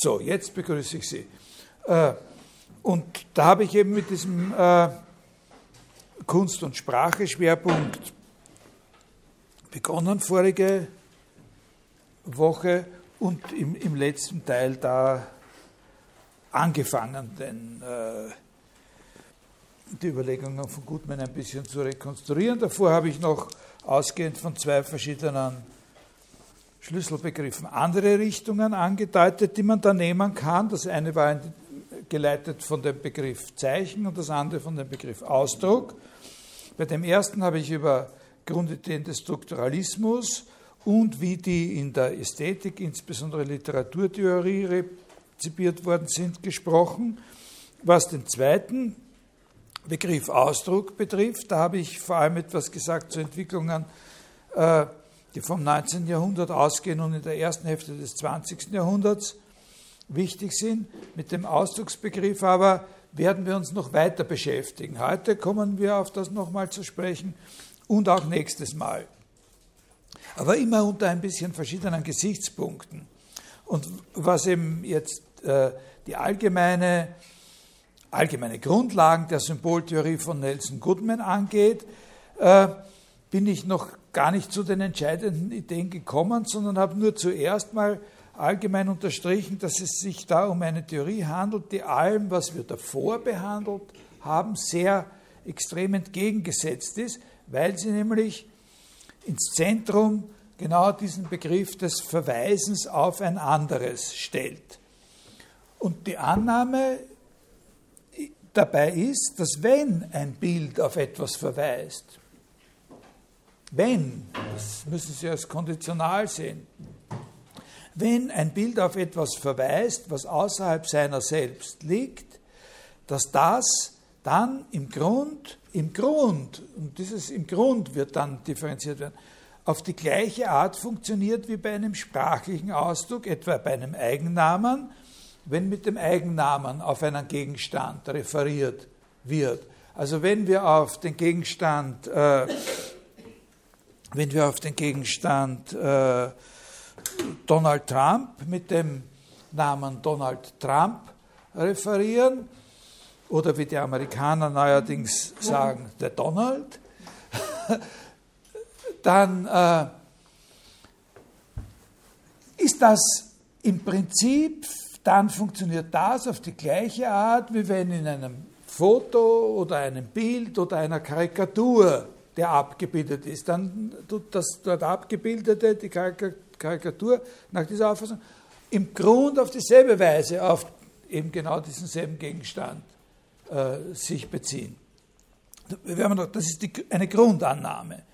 So, jetzt begrüße ich Sie. Äh, und da habe ich eben mit diesem äh, Kunst- und Sprache-Schwerpunkt begonnen vorige Woche und im, im letzten Teil da angefangen, denn äh, die Überlegungen von Gutmann ein bisschen zu rekonstruieren. Davor habe ich noch ausgehend von zwei verschiedenen Schlüsselbegriffen andere Richtungen angedeutet, die man da nehmen kann. Das eine war geleitet von dem Begriff Zeichen und das andere von dem Begriff Ausdruck. Bei dem ersten habe ich über Grundideen des Strukturalismus und wie die in der Ästhetik, insbesondere Literaturtheorie, rezipiert worden sind, gesprochen. Was den zweiten Begriff Ausdruck betrifft, da habe ich vor allem etwas gesagt zu Entwicklungen, äh, die vom 19. Jahrhundert ausgehen und in der ersten Hälfte des 20. Jahrhunderts wichtig sind. Mit dem Ausdrucksbegriff aber werden wir uns noch weiter beschäftigen. Heute kommen wir auf das nochmal zu sprechen und auch nächstes Mal. Aber immer unter ein bisschen verschiedenen Gesichtspunkten. Und was eben jetzt äh, die allgemeine, allgemeine Grundlagen der Symboltheorie von Nelson Goodman angeht, äh, bin ich noch gar nicht zu den entscheidenden Ideen gekommen, sondern habe nur zuerst mal allgemein unterstrichen, dass es sich da um eine Theorie handelt, die allem, was wir davor behandelt haben, sehr extrem entgegengesetzt ist, weil sie nämlich ins Zentrum genau diesen Begriff des Verweisens auf ein anderes stellt. Und die Annahme dabei ist, dass wenn ein Bild auf etwas verweist, wenn, das müssen Sie als konditional sehen, wenn ein Bild auf etwas verweist, was außerhalb seiner selbst liegt, dass das dann im Grund, im Grund, und dieses im Grund wird dann differenziert werden, auf die gleiche Art funktioniert wie bei einem sprachlichen Ausdruck, etwa bei einem Eigennamen, wenn mit dem Eigennamen auf einen Gegenstand referiert wird. Also wenn wir auf den Gegenstand äh, wenn wir auf den Gegenstand äh, Donald Trump mit dem Namen Donald Trump referieren, oder wie die Amerikaner neuerdings sagen, der Donald, dann äh, ist das im Prinzip, dann funktioniert das auf die gleiche Art, wie wenn in einem Foto oder einem Bild oder einer Karikatur der abgebildet ist. Dann tut das dort abgebildete, die Karikatur nach dieser Auffassung, im Grund auf dieselbe Weise auf eben genau diesen selben Gegenstand äh, sich beziehen. Das ist die, eine Grundannahme.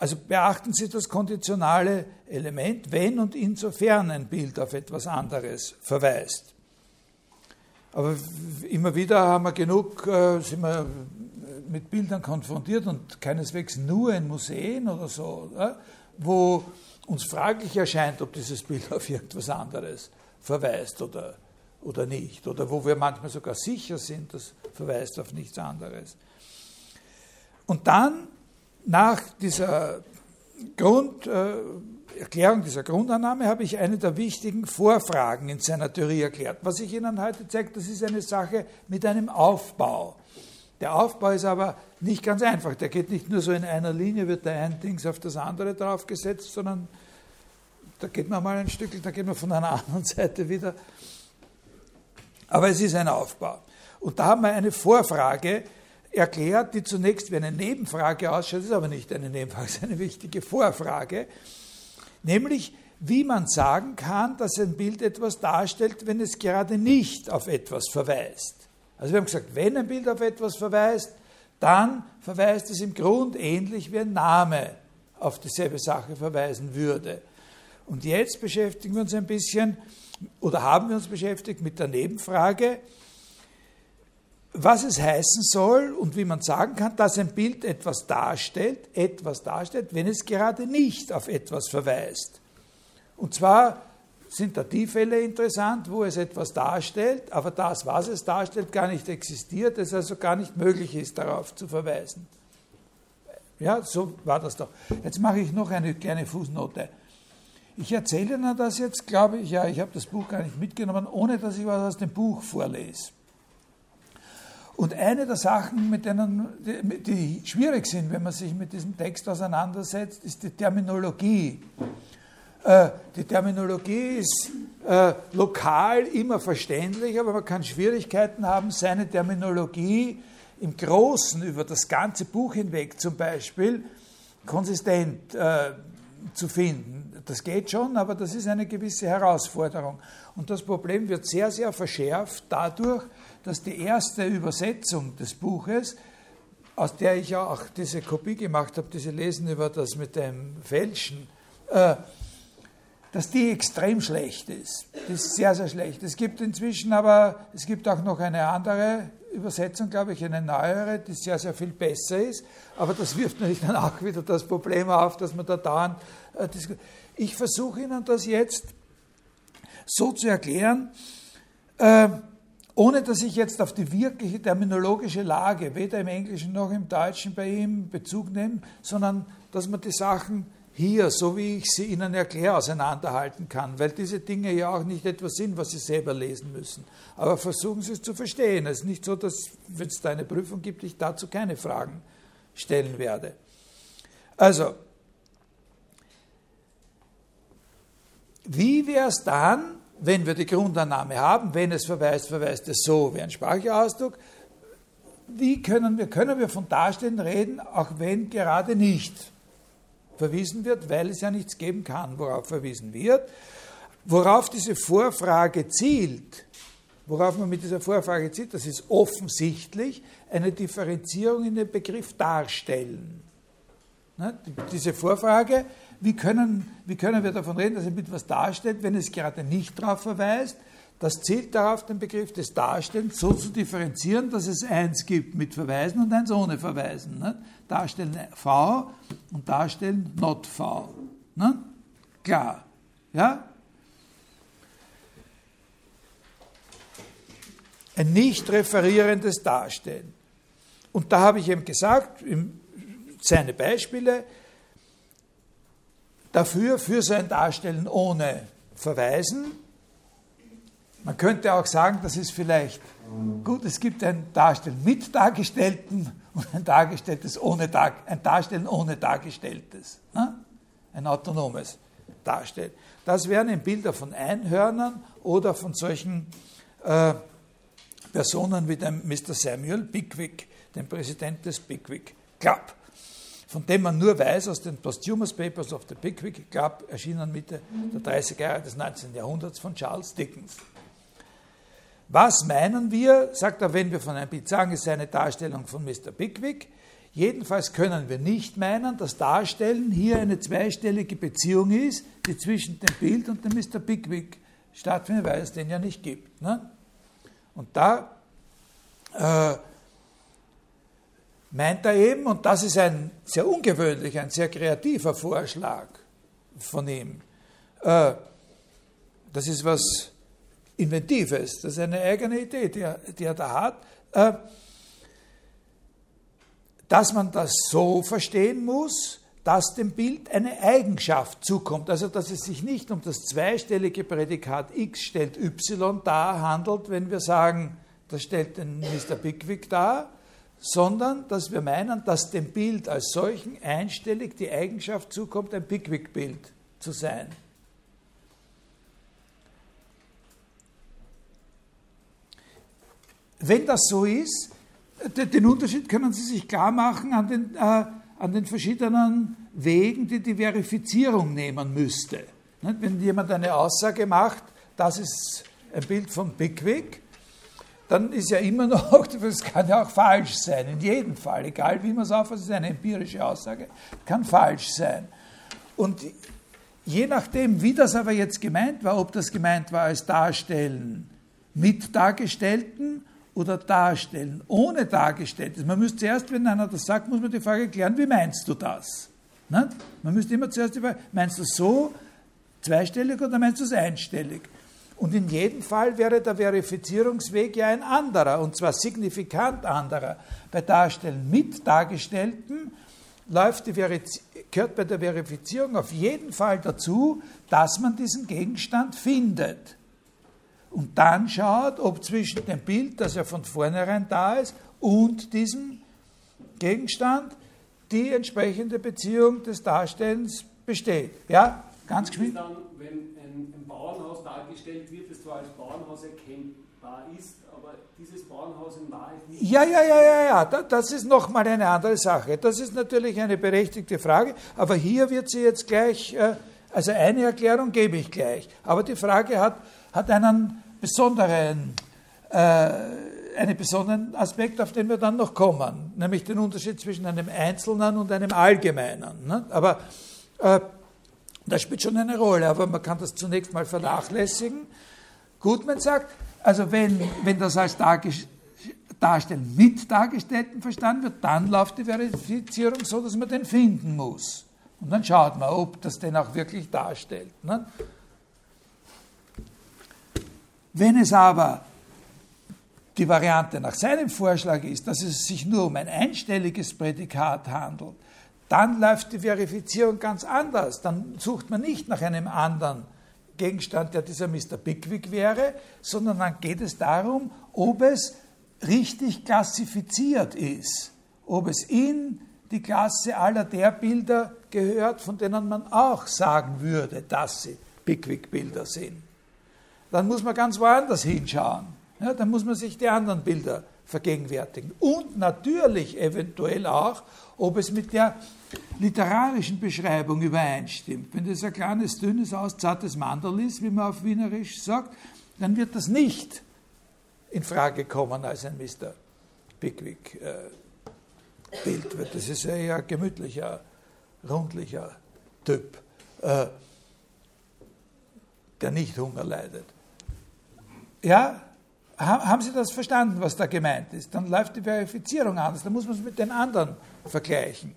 Also beachten Sie das konditionale Element, wenn und insofern ein Bild auf etwas anderes verweist. Aber immer wieder haben wir genug, äh, sind wir mit Bildern konfrontiert und keineswegs nur in Museen oder so, wo uns fraglich erscheint, ob dieses Bild auf irgendwas anderes verweist oder, oder nicht. Oder wo wir manchmal sogar sicher sind, das verweist auf nichts anderes. Und dann, nach dieser Grunderklärung, äh, dieser Grundannahme, habe ich eine der wichtigen Vorfragen in seiner Theorie erklärt. Was ich Ihnen heute zeige, das ist eine Sache mit einem Aufbau. Der Aufbau ist aber nicht ganz einfach. Der geht nicht nur so in einer Linie, wird der ein Dings auf das andere draufgesetzt, sondern da geht man mal ein Stück, da geht man von einer anderen Seite wieder. Aber es ist ein Aufbau. Und da haben wir eine Vorfrage erklärt, die zunächst wie eine Nebenfrage ausschaut, ist aber nicht eine Nebenfrage, ist eine wichtige Vorfrage, nämlich wie man sagen kann, dass ein Bild etwas darstellt, wenn es gerade nicht auf etwas verweist. Also wir haben gesagt, wenn ein Bild auf etwas verweist, dann verweist es im Grund ähnlich wie ein Name auf dieselbe Sache verweisen würde. Und jetzt beschäftigen wir uns ein bisschen, oder haben wir uns beschäftigt mit der Nebenfrage, was es heißen soll und wie man sagen kann, dass ein Bild etwas darstellt, etwas darstellt, wenn es gerade nicht auf etwas verweist. Und zwar sind da die Fälle interessant, wo es etwas darstellt, aber das, was es darstellt, gar nicht existiert, es also gar nicht möglich ist, darauf zu verweisen. Ja, so war das doch. Jetzt mache ich noch eine kleine Fußnote. Ich erzähle Ihnen das jetzt, glaube ich, ja, ich habe das Buch gar nicht mitgenommen, ohne dass ich was aus dem Buch vorlese. Und eine der Sachen, mit denen, die, schwierig sind, wenn man sich mit diesem Text auseinandersetzt, ist die Terminologie. Äh, die Terminologie ist äh, lokal immer verständlich, aber man kann Schwierigkeiten haben, seine Terminologie im Großen über das ganze Buch hinweg zum Beispiel konsistent äh, zu finden. Das geht schon, aber das ist eine gewisse Herausforderung. Und das Problem wird sehr, sehr verschärft dadurch, dass die erste Übersetzung des Buches, aus der ich ja auch diese Kopie gemacht habe, diese Lesen über das mit dem Fälschen, äh, dass die extrem schlecht ist. Die ist sehr, sehr schlecht. Es gibt inzwischen aber, es gibt auch noch eine andere Übersetzung, glaube ich, eine neuere, die sehr, sehr viel besser ist. Aber das wirft natürlich dann auch wieder das Problem auf, dass man da dauernd äh, Ich versuche Ihnen das jetzt so zu erklären, äh, ohne dass ich jetzt auf die wirkliche terminologische Lage, weder im Englischen noch im Deutschen bei ihm Bezug nehme, sondern dass man die Sachen hier, so wie ich sie Ihnen erkläre, auseinanderhalten kann, weil diese Dinge ja auch nicht etwas sind, was Sie selber lesen müssen. Aber versuchen Sie es zu verstehen. Es ist nicht so, dass, wenn es da eine Prüfung gibt, ich dazu keine Fragen stellen werde. Also, wie wäre es dann, wenn wir die Grundannahme haben, wenn es verweist, verweist es so wie ein Sprachausdruck. Wie können wir, können wir von Darstellen reden, auch wenn gerade nicht verwiesen wird, weil es ja nichts geben kann, worauf verwiesen wird. Worauf diese Vorfrage zielt, worauf man mit dieser Vorfrage zielt, das ist offensichtlich eine Differenzierung in den Begriff darstellen. Diese Vorfrage wie können, wie können wir davon reden, dass er etwas darstellt, wenn es gerade nicht darauf verweist? Das zielt darauf, den Begriff des Darstellens so zu differenzieren, dass es eins gibt mit Verweisen und eins ohne Verweisen. Ne? Darstellen V und Darstellen not V. Ne? Klar. Ja? Ein nicht referierendes Darstellen. Und da habe ich eben gesagt, seine Beispiele, dafür, für sein Darstellen ohne Verweisen. Man könnte auch sagen, das ist vielleicht gut, es gibt ein Darstellen mit Dargestellten und ein, Dargestelltes ohne Dar ein Darstellen ohne Dargestelltes. Ne? Ein autonomes Darstellen. Das wären eben Bilder von Einhörnern oder von solchen äh, Personen wie dem Mr. Samuel Pickwick, dem Präsident des Pickwick Club von dem man nur weiß aus den Posthumous Papers of the Pickwick Club, erschienen Mitte der 30er Jahre des 19. Jahrhunderts von Charles Dickens. Was meinen wir, sagt er, wenn wir von einem Bild sagen, sei eine Darstellung von Mr. Pickwick. Jedenfalls können wir nicht meinen, dass Darstellen hier eine zweistellige Beziehung ist, die zwischen dem Bild und dem Mr. Pickwick stattfindet, weil es den ja nicht gibt. Ne? Und da äh, meint er eben, und das ist ein sehr ungewöhnlicher, ein sehr kreativer Vorschlag von ihm, äh, das ist was Inventives, das ist eine eigene Idee, die er, die er da hat, äh, dass man das so verstehen muss, dass dem Bild eine Eigenschaft zukommt. Also dass es sich nicht um das zweistellige Prädikat x stellt y dar handelt, wenn wir sagen, das stellt den Mr. Pickwick dar, sondern dass wir meinen, dass dem Bild als solchen einstellig die Eigenschaft zukommt, ein Pickwick-Bild zu sein. Wenn das so ist, den Unterschied können Sie sich klar machen an den, äh, an den verschiedenen Wegen, die die Verifizierung nehmen müsste. Wenn jemand eine Aussage macht, das ist ein Bild von Pickwick, dann ist ja immer noch, das kann ja auch falsch sein, in jedem Fall, egal wie man es aufasst, ist eine empirische Aussage, kann falsch sein. Und je nachdem, wie das aber jetzt gemeint war, ob das gemeint war als Darstellen mit Dargestellten oder Darstellen ohne Dargestelltes. Man müsste zuerst, wenn einer das sagt, muss man die Frage klären, wie meinst du das? Ne? Man müsste immer zuerst die Frage, meinst du es so zweistellig oder meinst du es einstellig? Und in jedem Fall wäre der Verifizierungsweg ja ein anderer, und zwar signifikant anderer. Bei Darstellen mit Dargestellten läuft die gehört bei der Verifizierung auf jeden Fall dazu, dass man diesen Gegenstand findet. Und dann schaut, ob zwischen dem Bild, das ja von vornherein da ist, und diesem Gegenstand die entsprechende Beziehung des Darstellens besteht. Ja, ganz geschwind. Dann, wenn ein, ein Bauernhaus dargestellt wird, das zwar als Bauernhaus erkennbar ist, aber dieses Bauernhaus in Wahrheit nicht. Ja, ja, ja, ja, ja, das ist nochmal eine andere Sache. Das ist natürlich eine berechtigte Frage, aber hier wird sie jetzt gleich, äh, also eine Erklärung gebe ich gleich, aber die Frage hat, hat einen besonderen, äh, einen besonderen Aspekt, auf den wir dann noch kommen, nämlich den Unterschied zwischen einem Einzelnen und einem Allgemeinen. Ne? Aber äh, das spielt schon eine Rolle, aber man kann das zunächst mal vernachlässigen. Gutmann sagt, also wenn, wenn das als Darstellen mit Dargestellten verstanden wird, dann läuft die Verifizierung so, dass man den finden muss. Und dann schaut man, ob das den auch wirklich darstellt. Ne? Wenn es aber die Variante nach seinem Vorschlag ist, dass es sich nur um ein einstelliges Prädikat handelt, dann läuft die Verifizierung ganz anders. Dann sucht man nicht nach einem anderen Gegenstand, der dieser Mr. Pickwick wäre, sondern dann geht es darum, ob es richtig klassifiziert ist, ob es in die Klasse aller der Bilder gehört, von denen man auch sagen würde, dass sie Pickwick-Bilder sind. Dann muss man ganz woanders hinschauen. Ja, dann muss man sich die anderen Bilder vergegenwärtigen. Und natürlich eventuell auch, ob es mit der literarischen Beschreibung übereinstimmt. Wenn das ein kleines, dünnes, auszartes Mandel ist, wie man auf Wienerisch sagt, dann wird das nicht in Frage kommen als ein Mr. Pickwick äh. Das ist ein eher gemütlicher, rundlicher Typ, äh, der nicht Hunger leidet. Ja, haben Sie das verstanden, was da gemeint ist? Dann läuft die Verifizierung anders, dann muss man es mit den anderen vergleichen.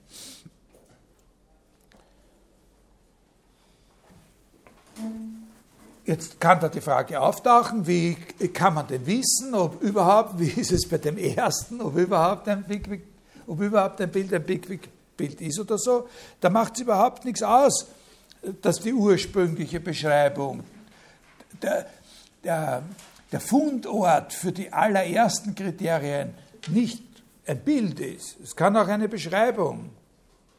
Jetzt kann da die Frage auftauchen, wie kann man denn wissen, ob überhaupt, wie ist es bei dem ersten, ob überhaupt ein, Big, ob überhaupt ein Bild ein Big-Bild ist oder so. Da macht es überhaupt nichts aus, dass die ursprüngliche Beschreibung, der, der, der Fundort für die allerersten Kriterien nicht ein Bild ist. Es kann auch eine Beschreibung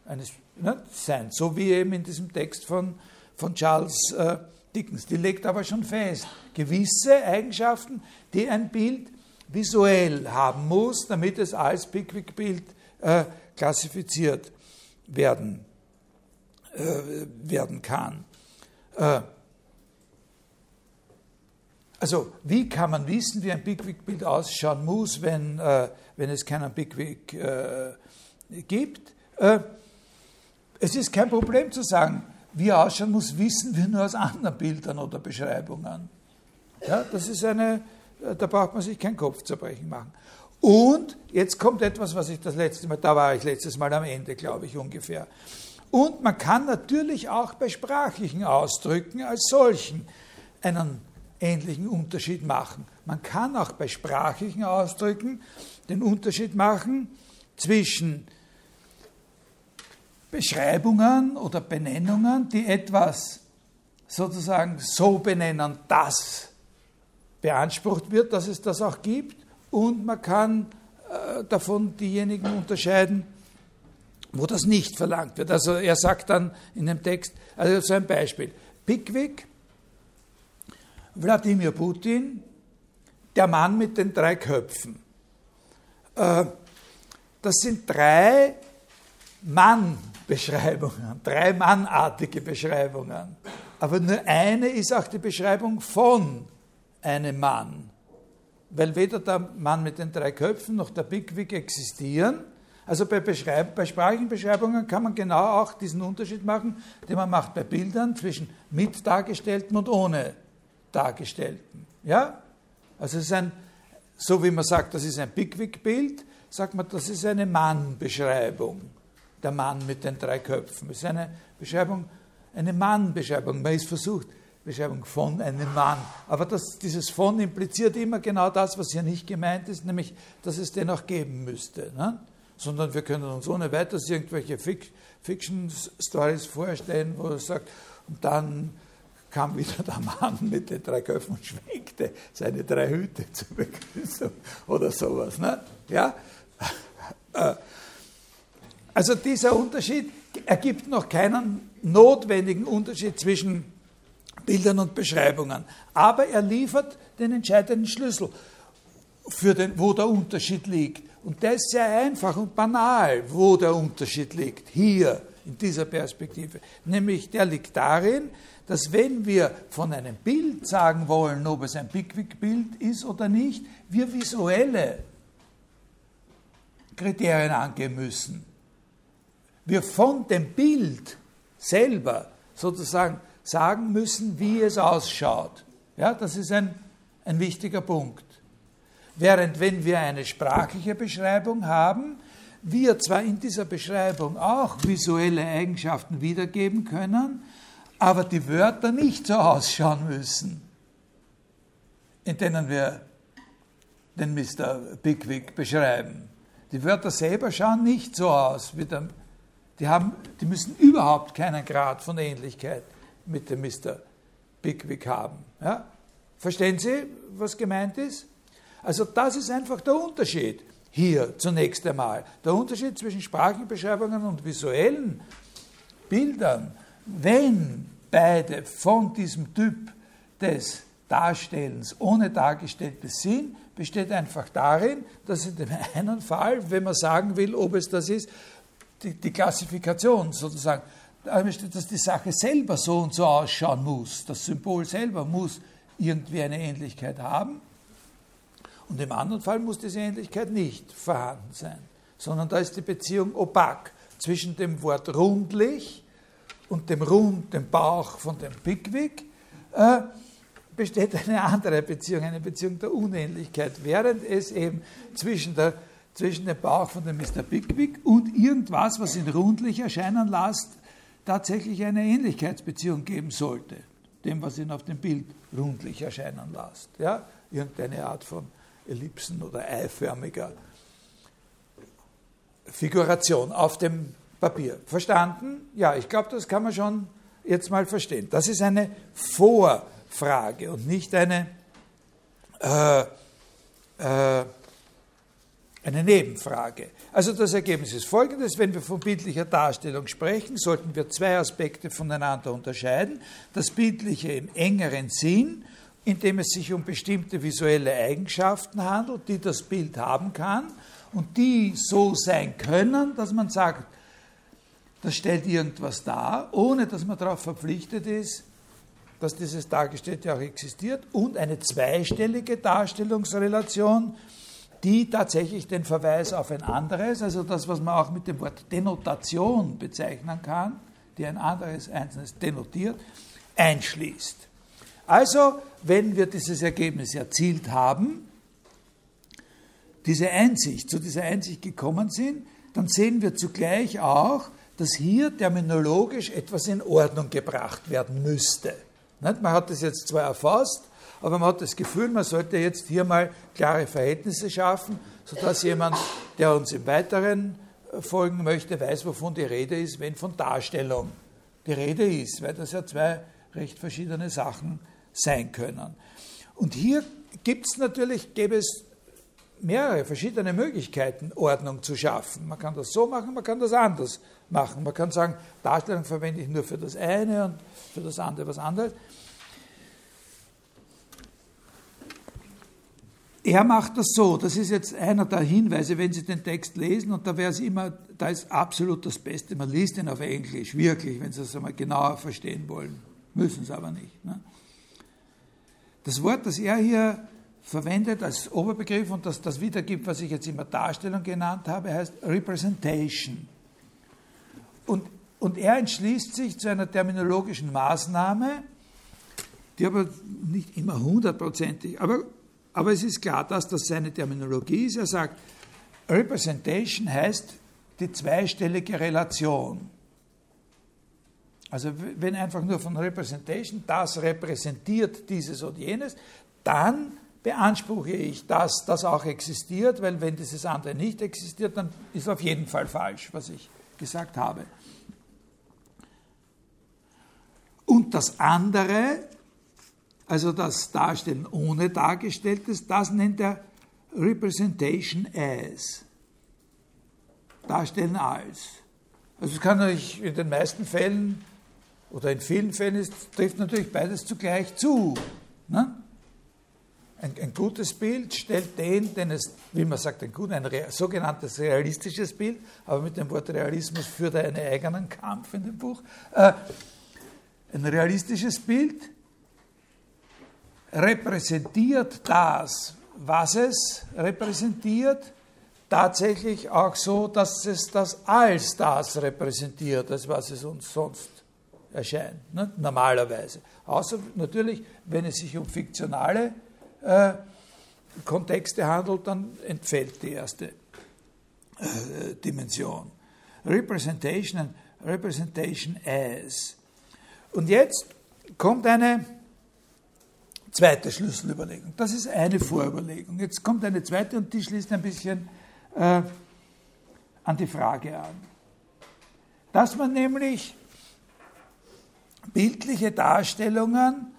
eines, ne, sein, so wie eben in diesem Text von, von Charles äh, Dickens. Die legt aber schon fest, gewisse Eigenschaften, die ein Bild visuell haben muss, damit es als Pickwick-Bild äh, klassifiziert werden, äh, werden kann. Also, wie kann man wissen, wie ein Pickwick-Bild ausschauen muss, wenn, äh, wenn es keinen Pickwick äh, gibt? Äh, es ist kein Problem zu sagen, wie er ausschauen muss, wissen wir nur aus anderen Bildern oder Beschreibungen. Ja, das ist eine, äh, da braucht man sich kein Kopfzerbrechen machen. Und jetzt kommt etwas, was ich das letzte Mal, da war ich letztes Mal am Ende, glaube ich ungefähr. Und man kann natürlich auch bei sprachlichen Ausdrücken als solchen einen ähnlichen Unterschied machen. Man kann auch bei sprachlichen Ausdrücken den Unterschied machen zwischen Beschreibungen oder Benennungen, die etwas sozusagen so benennen, dass beansprucht wird, dass es das auch gibt, und man kann äh, davon diejenigen unterscheiden, wo das nicht verlangt wird. Also er sagt dann in dem Text, also so ein Beispiel, Pickwick Wladimir Putin, der Mann mit den drei Köpfen. Äh, das sind drei Mann-Beschreibungen, drei mannartige Beschreibungen. Aber nur eine ist auch die Beschreibung von einem Mann. Weil weder der Mann mit den drei Köpfen noch der Bigwig existieren. Also bei, Beschreib bei sprachlichen Beschreibungen kann man genau auch diesen Unterschied machen, den man macht bei Bildern zwischen mit dargestellten und ohne Dargestellten. Ja? Also es ist ein, so wie man sagt, das ist ein Pickwick-Bild, sagt man, das ist eine Mann-Beschreibung. Der Mann mit den drei Köpfen. Es ist eine Beschreibung, eine Mann-Beschreibung. Man ist versucht, Beschreibung von einem Mann. Aber das, dieses von impliziert immer genau das, was hier nicht gemeint ist, nämlich, dass es den auch geben müsste. Ne? sondern wir können uns ohne weiteres irgendwelche Fiction-Stories vorstellen, wo er sagt, und dann kam wieder der Mann mit den drei Köpfen und schwenkte seine drei Hüte zur Begrüßung oder sowas. Ne? Ja? Äh, also dieser Unterschied ergibt noch keinen notwendigen Unterschied zwischen Bildern und Beschreibungen. Aber er liefert den entscheidenden Schlüssel, für den, wo der Unterschied liegt. Und der ist sehr einfach und banal, wo der Unterschied liegt, hier in dieser Perspektive. Nämlich der liegt darin, dass wenn wir von einem Bild sagen wollen, ob es ein Pickwick-Bild ist oder nicht, wir visuelle Kriterien angehen müssen. Wir von dem Bild selber sozusagen sagen müssen, wie es ausschaut. Ja, das ist ein, ein wichtiger Punkt. Während wenn wir eine sprachliche Beschreibung haben, wir zwar in dieser Beschreibung auch visuelle Eigenschaften wiedergeben können, aber die Wörter nicht so ausschauen müssen, in denen wir den Mr. Pickwick beschreiben. Die Wörter selber schauen nicht so aus, wie der, die, haben, die müssen überhaupt keinen Grad von Ähnlichkeit mit dem Mr. Pickwick haben. Ja? Verstehen Sie, was gemeint ist? Also das ist einfach der Unterschied hier zunächst einmal. Der Unterschied zwischen Sprachenbeschreibungen und visuellen Bildern. Wenn beide von diesem Typ des Darstellens ohne Dargestelltes sind, besteht einfach darin, dass in dem einen Fall, wenn man sagen will, ob es das ist, die, die Klassifikation sozusagen, dass die Sache selber so und so ausschauen muss, das Symbol selber muss irgendwie eine Ähnlichkeit haben. Und im anderen Fall muss diese Ähnlichkeit nicht vorhanden sein, sondern da ist die Beziehung opak zwischen dem Wort rundlich und dem Rund, dem Bauch von dem Pickwick, äh, besteht eine andere Beziehung, eine Beziehung der Unähnlichkeit, während es eben zwischen, der, zwischen dem Bauch von dem Mr. Pickwick und irgendwas, was ihn rundlich erscheinen lässt, tatsächlich eine Ähnlichkeitsbeziehung geben sollte, dem, was ihn auf dem Bild rundlich erscheinen lässt. Ja? Irgendeine Art von Ellipsen oder eiförmiger Figuration auf dem Papier. Verstanden? Ja, ich glaube, das kann man schon jetzt mal verstehen. Das ist eine Vorfrage und nicht eine, äh, äh, eine Nebenfrage. Also das Ergebnis ist folgendes, wenn wir von bildlicher Darstellung sprechen, sollten wir zwei Aspekte voneinander unterscheiden. Das bildliche im engeren Sinn, indem es sich um bestimmte visuelle Eigenschaften handelt, die das Bild haben kann und die so sein können, dass man sagt, das stellt irgendwas dar, ohne dass man darauf verpflichtet ist, dass dieses Dargestellte auch existiert, und eine zweistellige Darstellungsrelation, die tatsächlich den Verweis auf ein anderes, also das, was man auch mit dem Wort Denotation bezeichnen kann, die ein anderes Einzelnes denotiert, einschließt. Also, wenn wir dieses Ergebnis erzielt haben, diese Einsicht, zu dieser Einsicht gekommen sind, dann sehen wir zugleich auch, dass hier terminologisch etwas in Ordnung gebracht werden müsste. Man hat das jetzt zwar erfasst, aber man hat das Gefühl, man sollte jetzt hier mal klare Verhältnisse schaffen, sodass jemand, der uns im Weiteren äh, folgen möchte, weiß, wovon die Rede ist, wenn von Darstellung die Rede ist, weil das ja zwei recht verschiedene Sachen sein können. Und hier gibt es natürlich, gäbe es mehrere verschiedene Möglichkeiten, Ordnung zu schaffen. Man kann das so machen, man kann das anders machen. Man kann sagen, Darstellung verwende ich nur für das eine und für das andere was anderes. Er macht das so, das ist jetzt einer der Hinweise, wenn Sie den Text lesen, und da wäre es immer, da ist absolut das Beste, man liest ihn auf Englisch, wirklich, wenn Sie es einmal genauer verstehen wollen. Müssen Sie aber nicht. Ne? Das Wort, das er hier verwendet als Oberbegriff und das das wiedergibt, was ich jetzt immer Darstellung genannt habe, heißt Representation. Und, und er entschließt sich zu einer terminologischen Maßnahme, die aber nicht immer hundertprozentig, aber, aber es ist klar, dass das seine Terminologie ist. Er sagt, Representation heißt die zweistellige Relation. Also wenn einfach nur von Representation, das repräsentiert dieses und jenes, dann beanspruche ich, dass das auch existiert, weil wenn dieses andere nicht existiert, dann ist auf jeden Fall falsch, was ich gesagt habe. Und das andere, also das Darstellen ohne Dargestelltes, das nennt er Representation as. Darstellen als. Also es kann natürlich in den meisten Fällen oder in vielen Fällen ist, trifft natürlich beides zugleich zu. Ne? Ein, ein, gutes Bild stellt den, den es, wie man sagt, ein, gut, ein sogenanntes realistisches Bild, aber mit dem Wort Realismus führt er einen eigenen Kampf in dem Buch. Äh, ein realistisches Bild repräsentiert das, was es repräsentiert, tatsächlich auch so, dass es das als das repräsentiert, als was es uns sonst erscheint, ne? normalerweise. Außer natürlich, wenn es sich um fiktionale äh, Kontexte handelt, dann entfällt die erste äh, Dimension. Representation, Representation as. Und jetzt kommt eine zweite Schlüsselüberlegung. Das ist eine Vorüberlegung. Jetzt kommt eine zweite und die schließt ein bisschen äh, an die Frage an. Dass man nämlich bildliche Darstellungen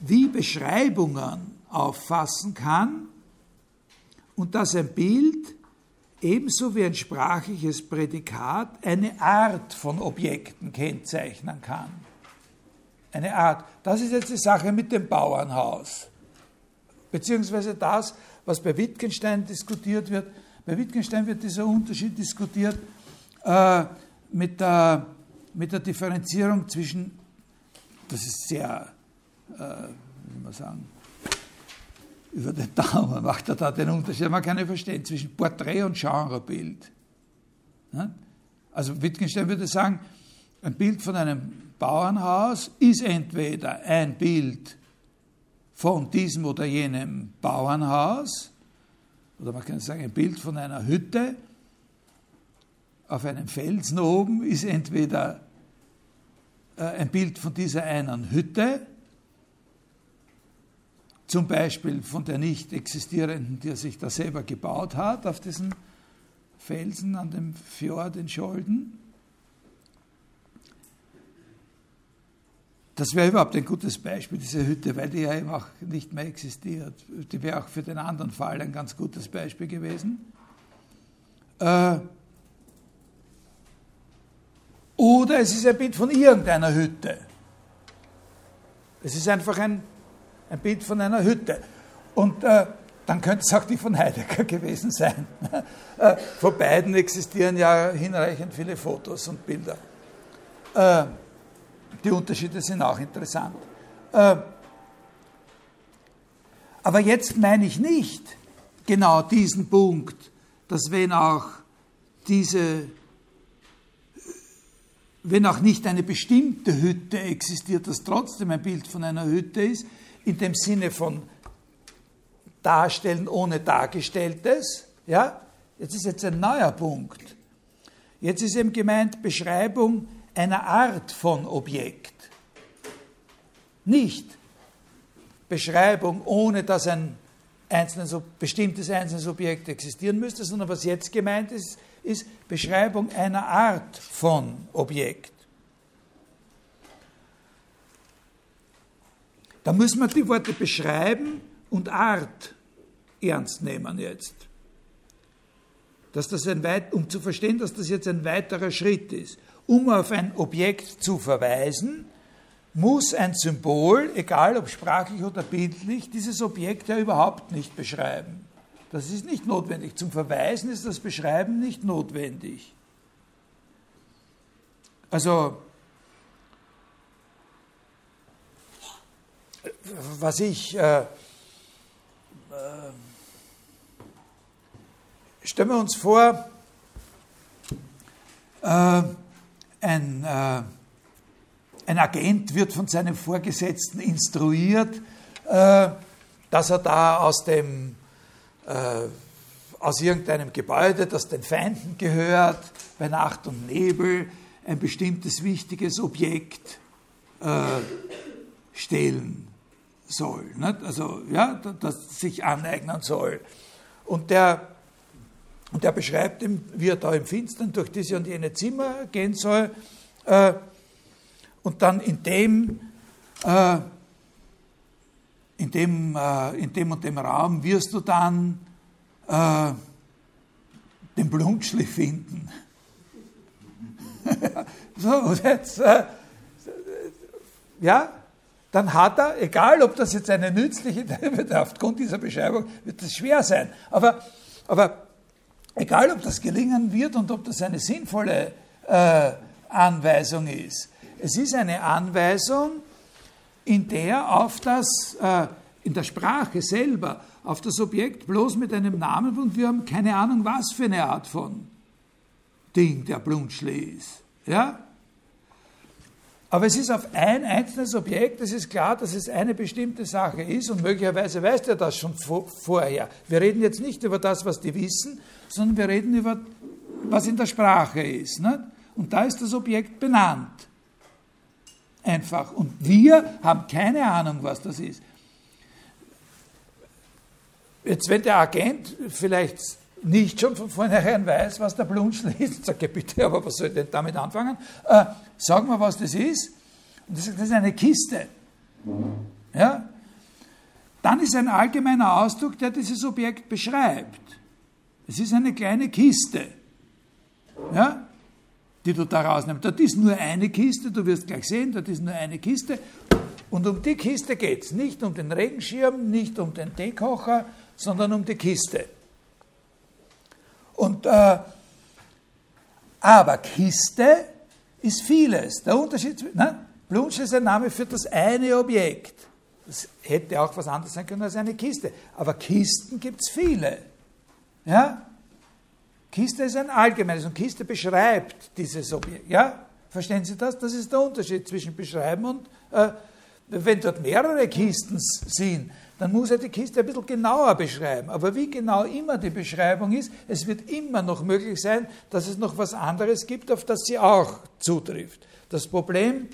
wie Beschreibungen auffassen kann und dass ein Bild ebenso wie ein sprachliches Prädikat eine Art von Objekten kennzeichnen kann. Eine Art. Das ist jetzt die Sache mit dem Bauernhaus. Beziehungsweise das, was bei Wittgenstein diskutiert wird. Bei Wittgenstein wird dieser Unterschied diskutiert äh, mit, der, mit der Differenzierung zwischen, das ist sehr, wie soll man sagen, über den Daumen macht er da den Unterschied. Man kann nicht verstehen zwischen Porträt und Genrebild. Also Wittgenstein würde sagen, ein Bild von einem Bauernhaus ist entweder ein Bild von diesem oder jenem Bauernhaus, oder man kann sagen, ein Bild von einer Hütte auf einem Felsen oben ist entweder äh, ein Bild von dieser einen Hütte zum Beispiel von der nicht existierenden, die er sich da selber gebaut hat, auf diesen Felsen an dem Fjord in Scholden. Das wäre überhaupt ein gutes Beispiel, diese Hütte, weil die ja eben auch nicht mehr existiert. Die wäre auch für den anderen Fall ein ganz gutes Beispiel gewesen. Äh, oder es ist ein Bild von irgendeiner Hütte. Es ist einfach ein ein Bild von einer Hütte. Und äh, dann könnte es auch die von Heidegger gewesen sein. äh, von beiden existieren ja hinreichend viele Fotos und Bilder. Äh, die Unterschiede sind auch interessant. Äh, aber jetzt meine ich nicht genau diesen Punkt, dass wenn auch diese wenn auch nicht eine bestimmte Hütte existiert, dass trotzdem ein Bild von einer Hütte ist, in dem Sinne von Darstellen ohne Dargestelltes. Ja? Jetzt ist jetzt ein neuer Punkt. Jetzt ist eben gemeint Beschreibung einer Art von Objekt. Nicht Beschreibung, ohne dass ein einzelnes, bestimmtes einzelnes Objekt existieren müsste, sondern was jetzt gemeint ist, ist Beschreibung einer Art von Objekt. Da müssen wir die Worte beschreiben und Art ernst nehmen jetzt. Dass das ein weit, um zu verstehen, dass das jetzt ein weiterer Schritt ist. Um auf ein Objekt zu verweisen, muss ein Symbol, egal ob sprachlich oder bildlich, dieses Objekt ja überhaupt nicht beschreiben. Das ist nicht notwendig. Zum Verweisen ist das Beschreiben nicht notwendig. Also was ich, äh, äh, stellen wir uns vor, äh, ein, äh, ein Agent wird von seinem Vorgesetzten instruiert, äh, dass er da aus dem äh, aus irgendeinem Gebäude, das den Feinden gehört, bei Nacht und Nebel ein bestimmtes wichtiges Objekt äh, stehlen soll, nicht? also ja, das sich aneignen soll. Und der, und der beschreibt ihm, wie er da im Finstern durch diese und jene Zimmer gehen soll. Äh, und dann in dem, äh, in, dem, äh, in dem und dem Raum wirst du dann äh, den Blunschli finden. so, jetzt, äh, ja, dann hat er, egal ob das jetzt eine nützliche, aufgrund dieser Beschreibung wird das schwer sein, aber, aber egal ob das gelingen wird und ob das eine sinnvolle äh, Anweisung ist, es ist eine Anweisung, in der auf das, äh, in der Sprache selber, auf das Objekt bloß mit einem Namen und wir haben keine Ahnung, was für eine Art von Ding der Blunschle ist. Ja? Aber es ist auf ein einzelnes Objekt, es ist klar, dass es eine bestimmte Sache ist und möglicherweise weiß der das schon vorher. Wir reden jetzt nicht über das, was die wissen, sondern wir reden über, was in der Sprache ist. Nicht? Und da ist das Objekt benannt. Einfach. Und wir haben keine Ahnung, was das ist. Jetzt, wenn der Agent vielleicht nicht schon von vornherein weiß, was der Blunschel ist, sagt er bitte, aber was soll ich denn damit anfangen? Äh, sag mal, was das ist. Und er sagt, das ist eine Kiste. Ja? Dann ist ein allgemeiner Ausdruck, der dieses Objekt beschreibt. Es ist eine kleine Kiste, ja? Die du da rausnimmst. Dort ist nur eine Kiste, du wirst gleich sehen, dort ist nur eine Kiste. Und um die Kiste geht es. Nicht um den Regenschirm, nicht um den Teekocher, sondern um die Kiste. Und, äh, aber Kiste ist vieles. Der Unterschied, ne? Blunsch ist ein Name für das eine Objekt. Das hätte auch was anderes sein können als eine Kiste. Aber Kisten gibt es viele. Ja? Kiste ist ein allgemeines und Kiste beschreibt dieses Objekt. Ja? Verstehen Sie das? Das ist der Unterschied zwischen beschreiben und, äh, wenn dort mehrere Kisten sind, dann muss er die Kiste ein bisschen genauer beschreiben. Aber wie genau immer die Beschreibung ist, es wird immer noch möglich sein, dass es noch was anderes gibt, auf das sie auch zutrifft. Das Problem,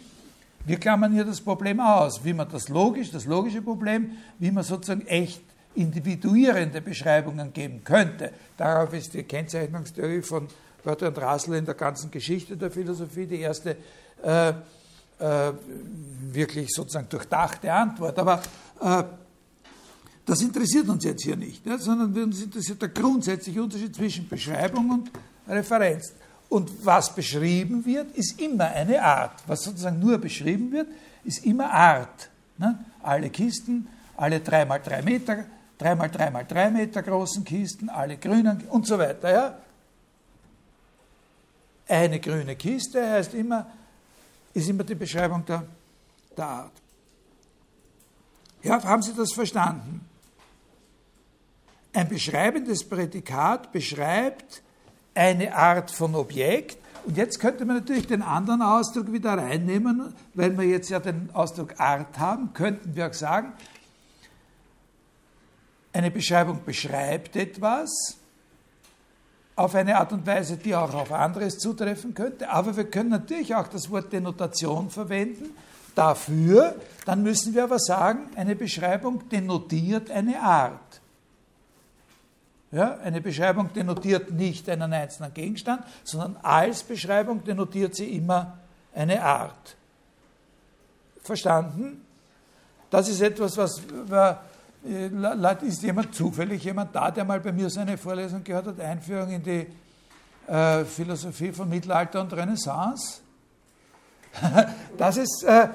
wir klammern hier das Problem aus, wie man das logisch, das logische Problem, wie man sozusagen echt individuierende Beschreibungen geben könnte. Darauf ist die Kennzeichnungstheorie von Bertrand Russell in der ganzen Geschichte der Philosophie die erste äh, äh, wirklich sozusagen durchdachte Antwort. Aber äh, das interessiert uns jetzt hier nicht, ne, sondern uns interessiert der grundsätzliche Unterschied zwischen Beschreibung und Referenz. Und was beschrieben wird, ist immer eine Art. Was sozusagen nur beschrieben wird, ist immer Art. Ne? Alle Kisten, alle 3 mal 3 Meter, 3 mal 3 mal 3 Meter großen Kisten, alle grünen und so weiter. Ja? Eine grüne Kiste heißt immer, ist immer die Beschreibung der, der Art. Ja, haben Sie das verstanden? Ein beschreibendes Prädikat beschreibt eine Art von Objekt. Und jetzt könnte man natürlich den anderen Ausdruck wieder reinnehmen, weil wir jetzt ja den Ausdruck Art haben, könnten wir auch sagen, eine Beschreibung beschreibt etwas auf eine Art und Weise, die auch auf anderes zutreffen könnte. Aber wir können natürlich auch das Wort Denotation verwenden dafür. Dann müssen wir aber sagen, eine Beschreibung denotiert eine Art. Ja, eine Beschreibung denotiert nicht einen einzelnen Gegenstand, sondern als Beschreibung denotiert sie immer eine Art. Verstanden? Das ist etwas, was äh, ist jemand zufällig jemand da, der mal bei mir seine Vorlesung gehört hat, Einführung in die äh, Philosophie von Mittelalter und Renaissance? das, ist, äh,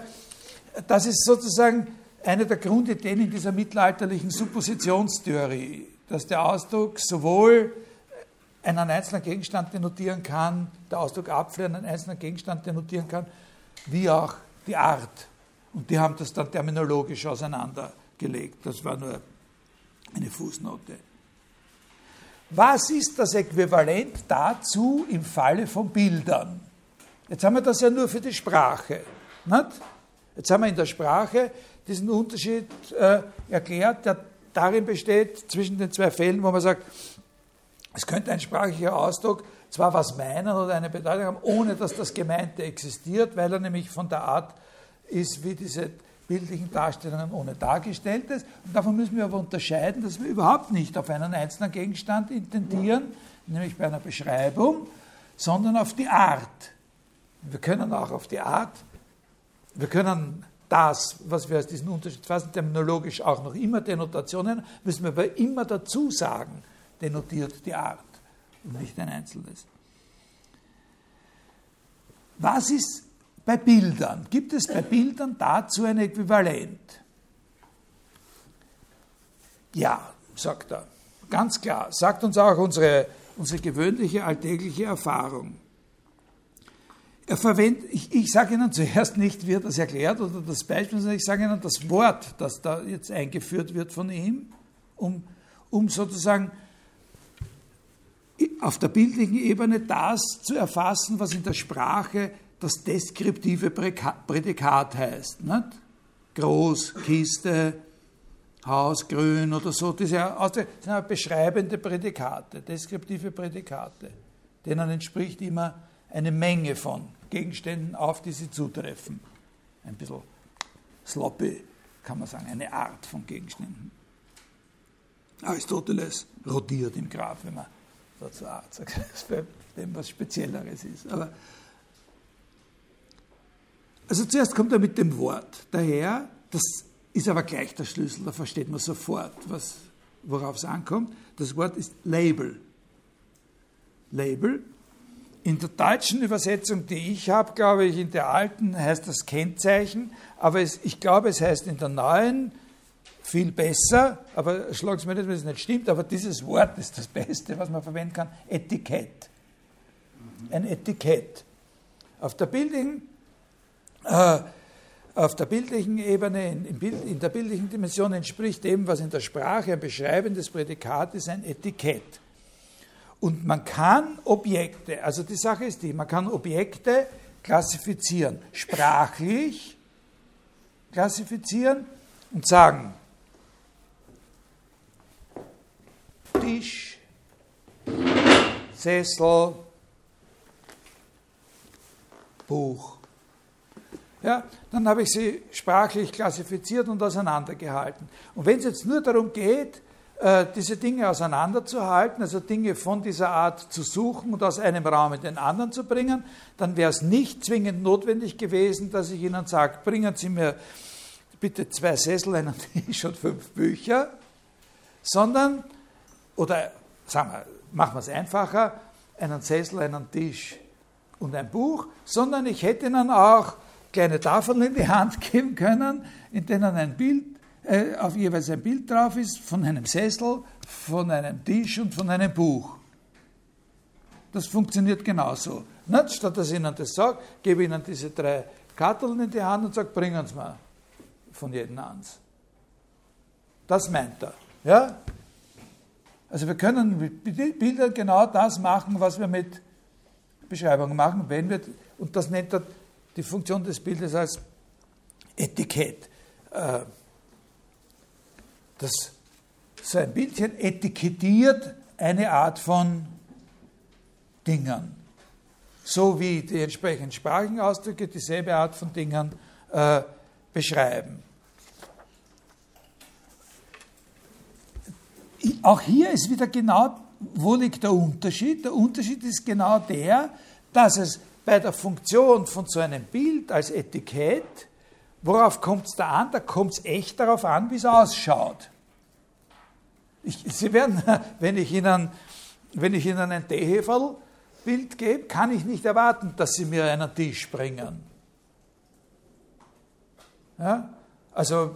das ist sozusagen eine der Grundideen in dieser mittelalterlichen Suppositionstheorie dass der Ausdruck sowohl einen einzelnen Gegenstand denotieren kann, der Ausdruck Apfel einen einzelnen Gegenstand denotieren kann, wie auch die Art. Und die haben das dann terminologisch auseinandergelegt. Das war nur eine Fußnote. Was ist das Äquivalent dazu im Falle von Bildern? Jetzt haben wir das ja nur für die Sprache. Nicht? Jetzt haben wir in der Sprache diesen Unterschied äh, erklärt, der darin besteht, zwischen den zwei Fällen, wo man sagt, es könnte ein sprachlicher Ausdruck zwar was meinen oder eine Bedeutung haben, ohne dass das Gemeinte existiert, weil er nämlich von der Art ist wie diese bildlichen Darstellungen ohne Dargestelltes. Und davon müssen wir aber unterscheiden, dass wir überhaupt nicht auf einen einzelnen Gegenstand intendieren, nämlich bei einer Beschreibung, sondern auf die Art. Wir können auch auf die Art, wir können das, was wir aus Unterschied fassen, terminologisch auch noch immer Denotationen, müssen wir aber immer dazu sagen, denotiert die Art und nicht ein einzelnes. Was ist bei Bildern? Gibt es bei Bildern dazu ein Äquivalent? Ja, sagt er. Ganz klar. Sagt uns auch unsere, unsere gewöhnliche alltägliche Erfahrung. Er verwendet, ich, ich sage Ihnen zuerst nicht, wie er das erklärt oder das Beispiel, sondern ich sage Ihnen das Wort, das da jetzt eingeführt wird von ihm, um, um sozusagen auf der bildlichen Ebene das zu erfassen, was in der Sprache das deskriptive Prädikat heißt. Nicht? Groß, Kiste, Haus, Grün oder so, das sind beschreibende Prädikate, deskriptive Prädikate. Denen entspricht immer eine Menge von Gegenständen auf, die sie zutreffen. Ein bisschen sloppy, kann man sagen, eine Art von Gegenständen. Aristoteles rotiert im Grab, wenn man dazu Art sagt, dem was Spezielleres ist. Aber also zuerst kommt er mit dem Wort daher, das ist aber gleich der Schlüssel, da versteht man sofort, worauf es ankommt. Das Wort ist Label. Label in der deutschen Übersetzung, die ich habe, glaube ich, in der alten heißt das Kennzeichen, aber es, ich glaube, es heißt in der neuen viel besser, aber schlagen Sie mir nicht, wenn es nicht stimmt, aber dieses Wort ist das Beste, was man verwenden kann, Etikett. Ein Etikett. Auf der bildlichen, äh, auf der bildlichen Ebene, in, der bildlichen Dimension entspricht dem, was in der Sprache ein beschreibendes Prädikat ist, ein Etikett. Und man kann Objekte, also die Sache ist die, man kann Objekte klassifizieren, sprachlich klassifizieren und sagen, Tisch, Sessel, Buch. Ja, dann habe ich sie sprachlich klassifiziert und auseinandergehalten. Und wenn es jetzt nur darum geht, äh, diese Dinge auseinanderzuhalten, also Dinge von dieser Art zu suchen und aus einem Raum in den anderen zu bringen, dann wäre es nicht zwingend notwendig gewesen, dass ich Ihnen sage, bringen Sie mir bitte zwei Sessel, einen Tisch und fünf Bücher, sondern, oder sagen wir, machen wir es einfacher, einen Sessel, einen Tisch und ein Buch, sondern ich hätte Ihnen auch kleine Tafeln in die Hand geben können, in denen ein Bild äh, auf jeweils ein Bild drauf ist von einem Sessel, von einem Tisch und von einem Buch. Das funktioniert genauso. Nicht? Statt dass ich Ihnen das sage, gebe ich Ihnen diese drei Karteln in die Hand und sage, bringen Sie mir von jedem eins. Das meint er. Ja? Also wir können mit Bildern genau das machen, was wir mit Beschreibungen machen, wenn wir, und das nennt er die Funktion des Bildes als Etikett. Äh, das, so ein Bildchen etikettiert eine Art von Dingern. So wie die entsprechenden Sprachenausdrücke dieselbe Art von Dingern äh, beschreiben. Auch hier ist wieder genau, wo liegt der Unterschied? Der Unterschied ist genau der, dass es bei der Funktion von so einem Bild als Etikett, worauf kommt es da an? Da kommt es echt darauf an, wie es ausschaut. Ich, Sie werden, wenn ich Ihnen, wenn ich Ihnen ein Teeheferl-Bild gebe, kann ich nicht erwarten, dass Sie mir einen Tisch bringen. Ja? Also,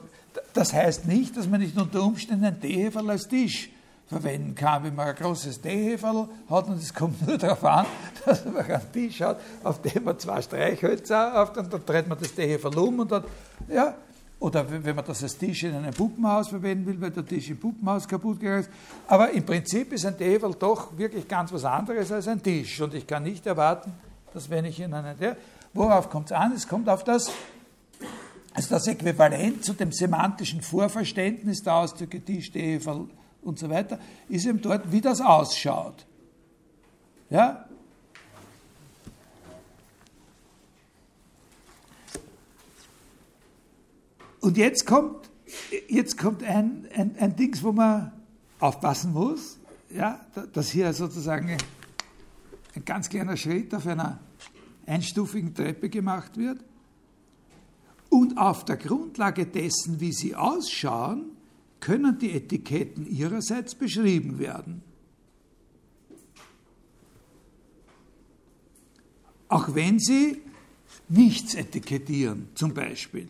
das heißt nicht, dass man nicht unter Umständen ein Teeheferl als Tisch verwenden kann, wenn man ein großes Teeheferl hat und es kommt nur darauf an, dass man einen Tisch hat, auf dem man zwei Streichhölzer auf, und dann dreht man das Teeheferl um und dann, ja, oder wenn man das als Tisch in einem Puppenhaus verwenden will, weil der Tisch im Puppenhaus kaputt gegangen ist. Aber im Prinzip ist ein Teewel doch wirklich ganz was anderes als ein Tisch. Und ich kann nicht erwarten, dass wenn ich in einen... Ja, worauf kommt es an? Es kommt auf das, also das Äquivalent zu dem semantischen Vorverständnis der Ausdrücke Tisch, Teewel und so weiter, ist eben dort, wie das ausschaut. Ja? Und jetzt kommt, jetzt kommt ein, ein, ein Dings, wo man aufpassen muss, ja, dass hier sozusagen ein ganz kleiner Schritt auf einer einstufigen Treppe gemacht wird. Und auf der Grundlage dessen, wie sie ausschauen, können die Etiketten ihrerseits beschrieben werden. Auch wenn sie nichts etikettieren, zum Beispiel.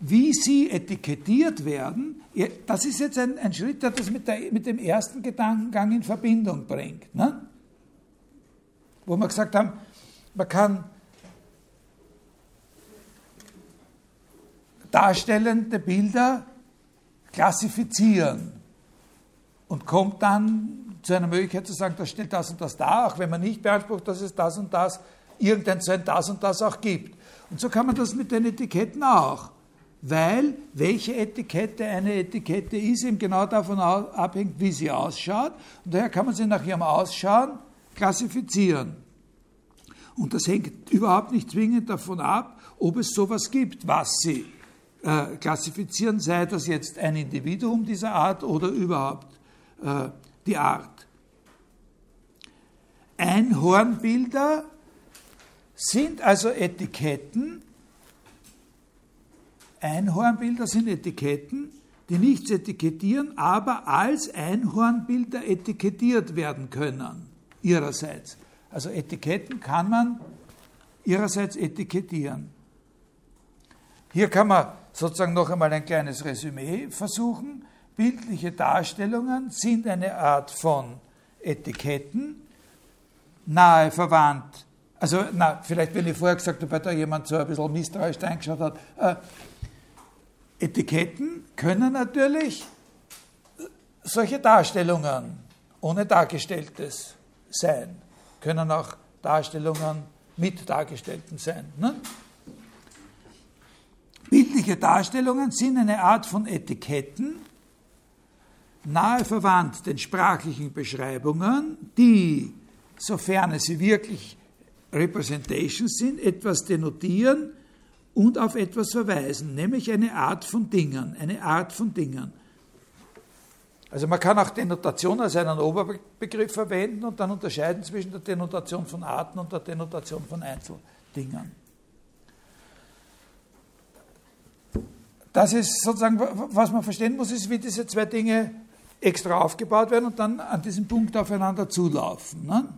Wie sie etikettiert werden, das ist jetzt ein, ein Schritt, der das mit, der, mit, dem ersten Gedankengang in Verbindung bringt. Ne? Wo wir gesagt haben, man kann darstellende Bilder klassifizieren und kommt dann zu einer Möglichkeit zu sagen, das stellt das und das dar, auch wenn man nicht beansprucht, dass es das und das, irgendein so ein das und das auch gibt. Und so kann man das mit den Etiketten auch. Weil welche Etikette eine Etikette ist, eben genau davon abhängt, wie sie ausschaut. Und daher kann man sie nach ihrem Ausschauen klassifizieren. Und das hängt überhaupt nicht zwingend davon ab, ob es sowas gibt, was sie äh, klassifizieren, sei das jetzt ein Individuum dieser Art oder überhaupt äh, die Art. Einhornbilder sind also Etiketten. Einhornbilder sind Etiketten, die nichts etikettieren, aber als Einhornbilder etikettiert werden können, ihrerseits. Also Etiketten kann man ihrerseits etikettieren. Hier kann man sozusagen noch einmal ein kleines Resümee versuchen. Bildliche Darstellungen sind eine Art von Etiketten, nahe verwandt. Also, na, vielleicht, wenn ich vorher gesagt habe, da jemand so ein bisschen misstrauisch reingeschaut hat. Äh, Etiketten können natürlich solche Darstellungen ohne Dargestelltes sein, können auch Darstellungen mit Dargestellten sein. Ne? Bildliche Darstellungen sind eine Art von Etiketten, nahe verwandt den sprachlichen Beschreibungen, die, sofern sie wirklich Representations sind, etwas denotieren und auf etwas verweisen, nämlich eine Art von Dingen, eine Art von Dingen. Also man kann auch Denotation als einen Oberbegriff verwenden und dann unterscheiden zwischen der Denotation von Arten und der Denotation von Einzeldingen. Das ist sozusagen, was man verstehen muss, ist, wie diese zwei Dinge extra aufgebaut werden und dann an diesem Punkt aufeinander zulaufen. Ne?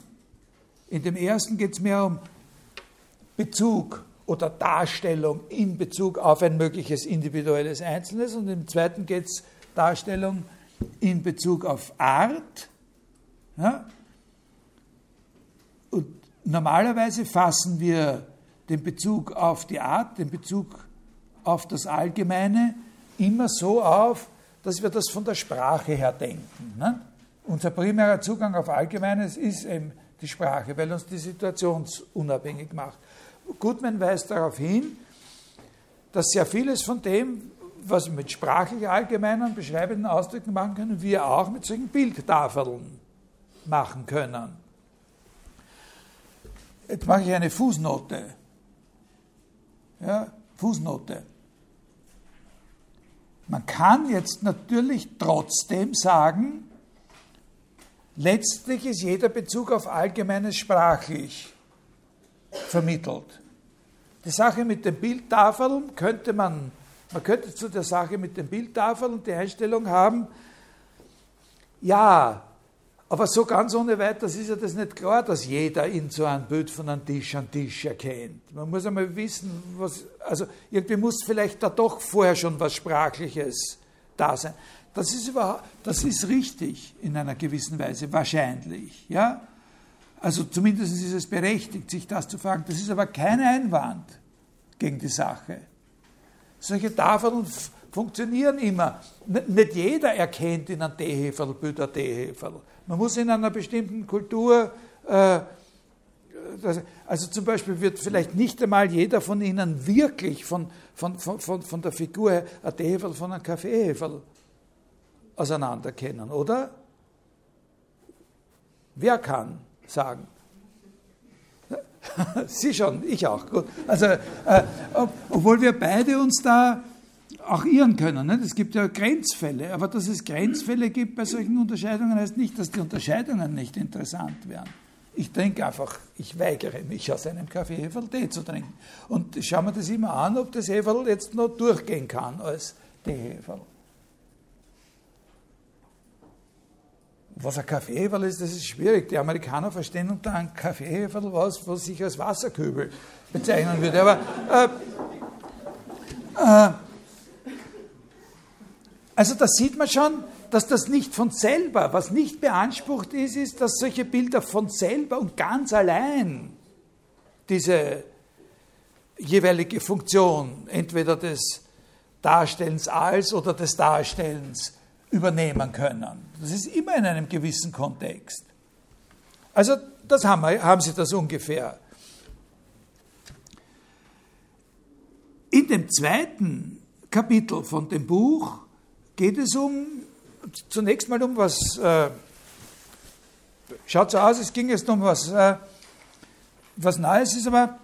In dem ersten geht es mehr um Bezug oder Darstellung in Bezug auf ein mögliches individuelles Einzelnes und im zweiten geht es Darstellung in Bezug auf Art. Ja? Und normalerweise fassen wir den Bezug auf die Art, den Bezug auf das Allgemeine immer so auf, dass wir das von der Sprache her denken. Ne? Unser primärer Zugang auf Allgemeines ist eben die Sprache, weil uns die Situation unabhängig macht. Goodman weist darauf hin, dass sehr vieles von dem, was wir mit sprachlich allgemeinen beschreibenden Ausdrücken machen können, wir auch mit solchen Bildtafeln machen können. Jetzt mache ich eine Fußnote. Ja, Fußnote. Man kann jetzt natürlich trotzdem sagen, letztlich ist jeder Bezug auf Allgemeines sprachlich vermittelt. Die Sache mit den Bildtafeln könnte man, man könnte zu der Sache mit den Bildtafeln die Einstellung haben, ja, aber so ganz ohne weiteres ist ja das nicht klar, dass jeder in so ein Bild von einem Tisch an Tisch erkennt. Man muss einmal wissen, was, also irgendwie muss vielleicht da doch vorher schon was Sprachliches da sein. Das ist überhaupt, das ist richtig in einer gewissen Weise, wahrscheinlich, ja. Also zumindest ist es berechtigt, sich das zu fragen. Das ist aber kein Einwand gegen die Sache. Solche Tafeln funktionieren immer. Nicht jeder erkennt in einem Teeheferl ein Teeheferl. Man muss in einer bestimmten Kultur, äh, also zum Beispiel wird vielleicht nicht einmal jeder von Ihnen wirklich von, von, von, von der Figur her ein Teeheferl von einem Kaffeeheferl auseinanderkennen, oder? Wer kann sagen? Sie schon, ich auch. Gut. Also, äh, ob, obwohl wir beide uns da auch irren können. Es gibt ja Grenzfälle, aber dass es Grenzfälle gibt bei solchen Unterscheidungen, heißt nicht, dass die Unterscheidungen nicht interessant wären. Ich trinke einfach, ich weigere mich, aus einem Kaffee Heferl Tee zu trinken. Und schauen wir das immer an, ob das Heferl jetzt noch durchgehen kann als Teeheferl. Was ein Kaffeeheferl ist, das ist schwierig. Die Amerikaner verstehen unter einem Kaffeeheferl was, was sich als Wasserkübel bezeichnen würde. Aber äh, äh, also da sieht man schon, dass das nicht von selber, was nicht beansprucht ist, ist, dass solche Bilder von selber und ganz allein diese jeweilige Funktion entweder des Darstellens als oder des Darstellens übernehmen können. Das ist immer in einem gewissen Kontext. Also das haben, wir, haben Sie das ungefähr. In dem zweiten Kapitel von dem Buch geht es um, zunächst mal um was, äh, schaut so aus, es ging jetzt um was, äh, was Neues ist, aber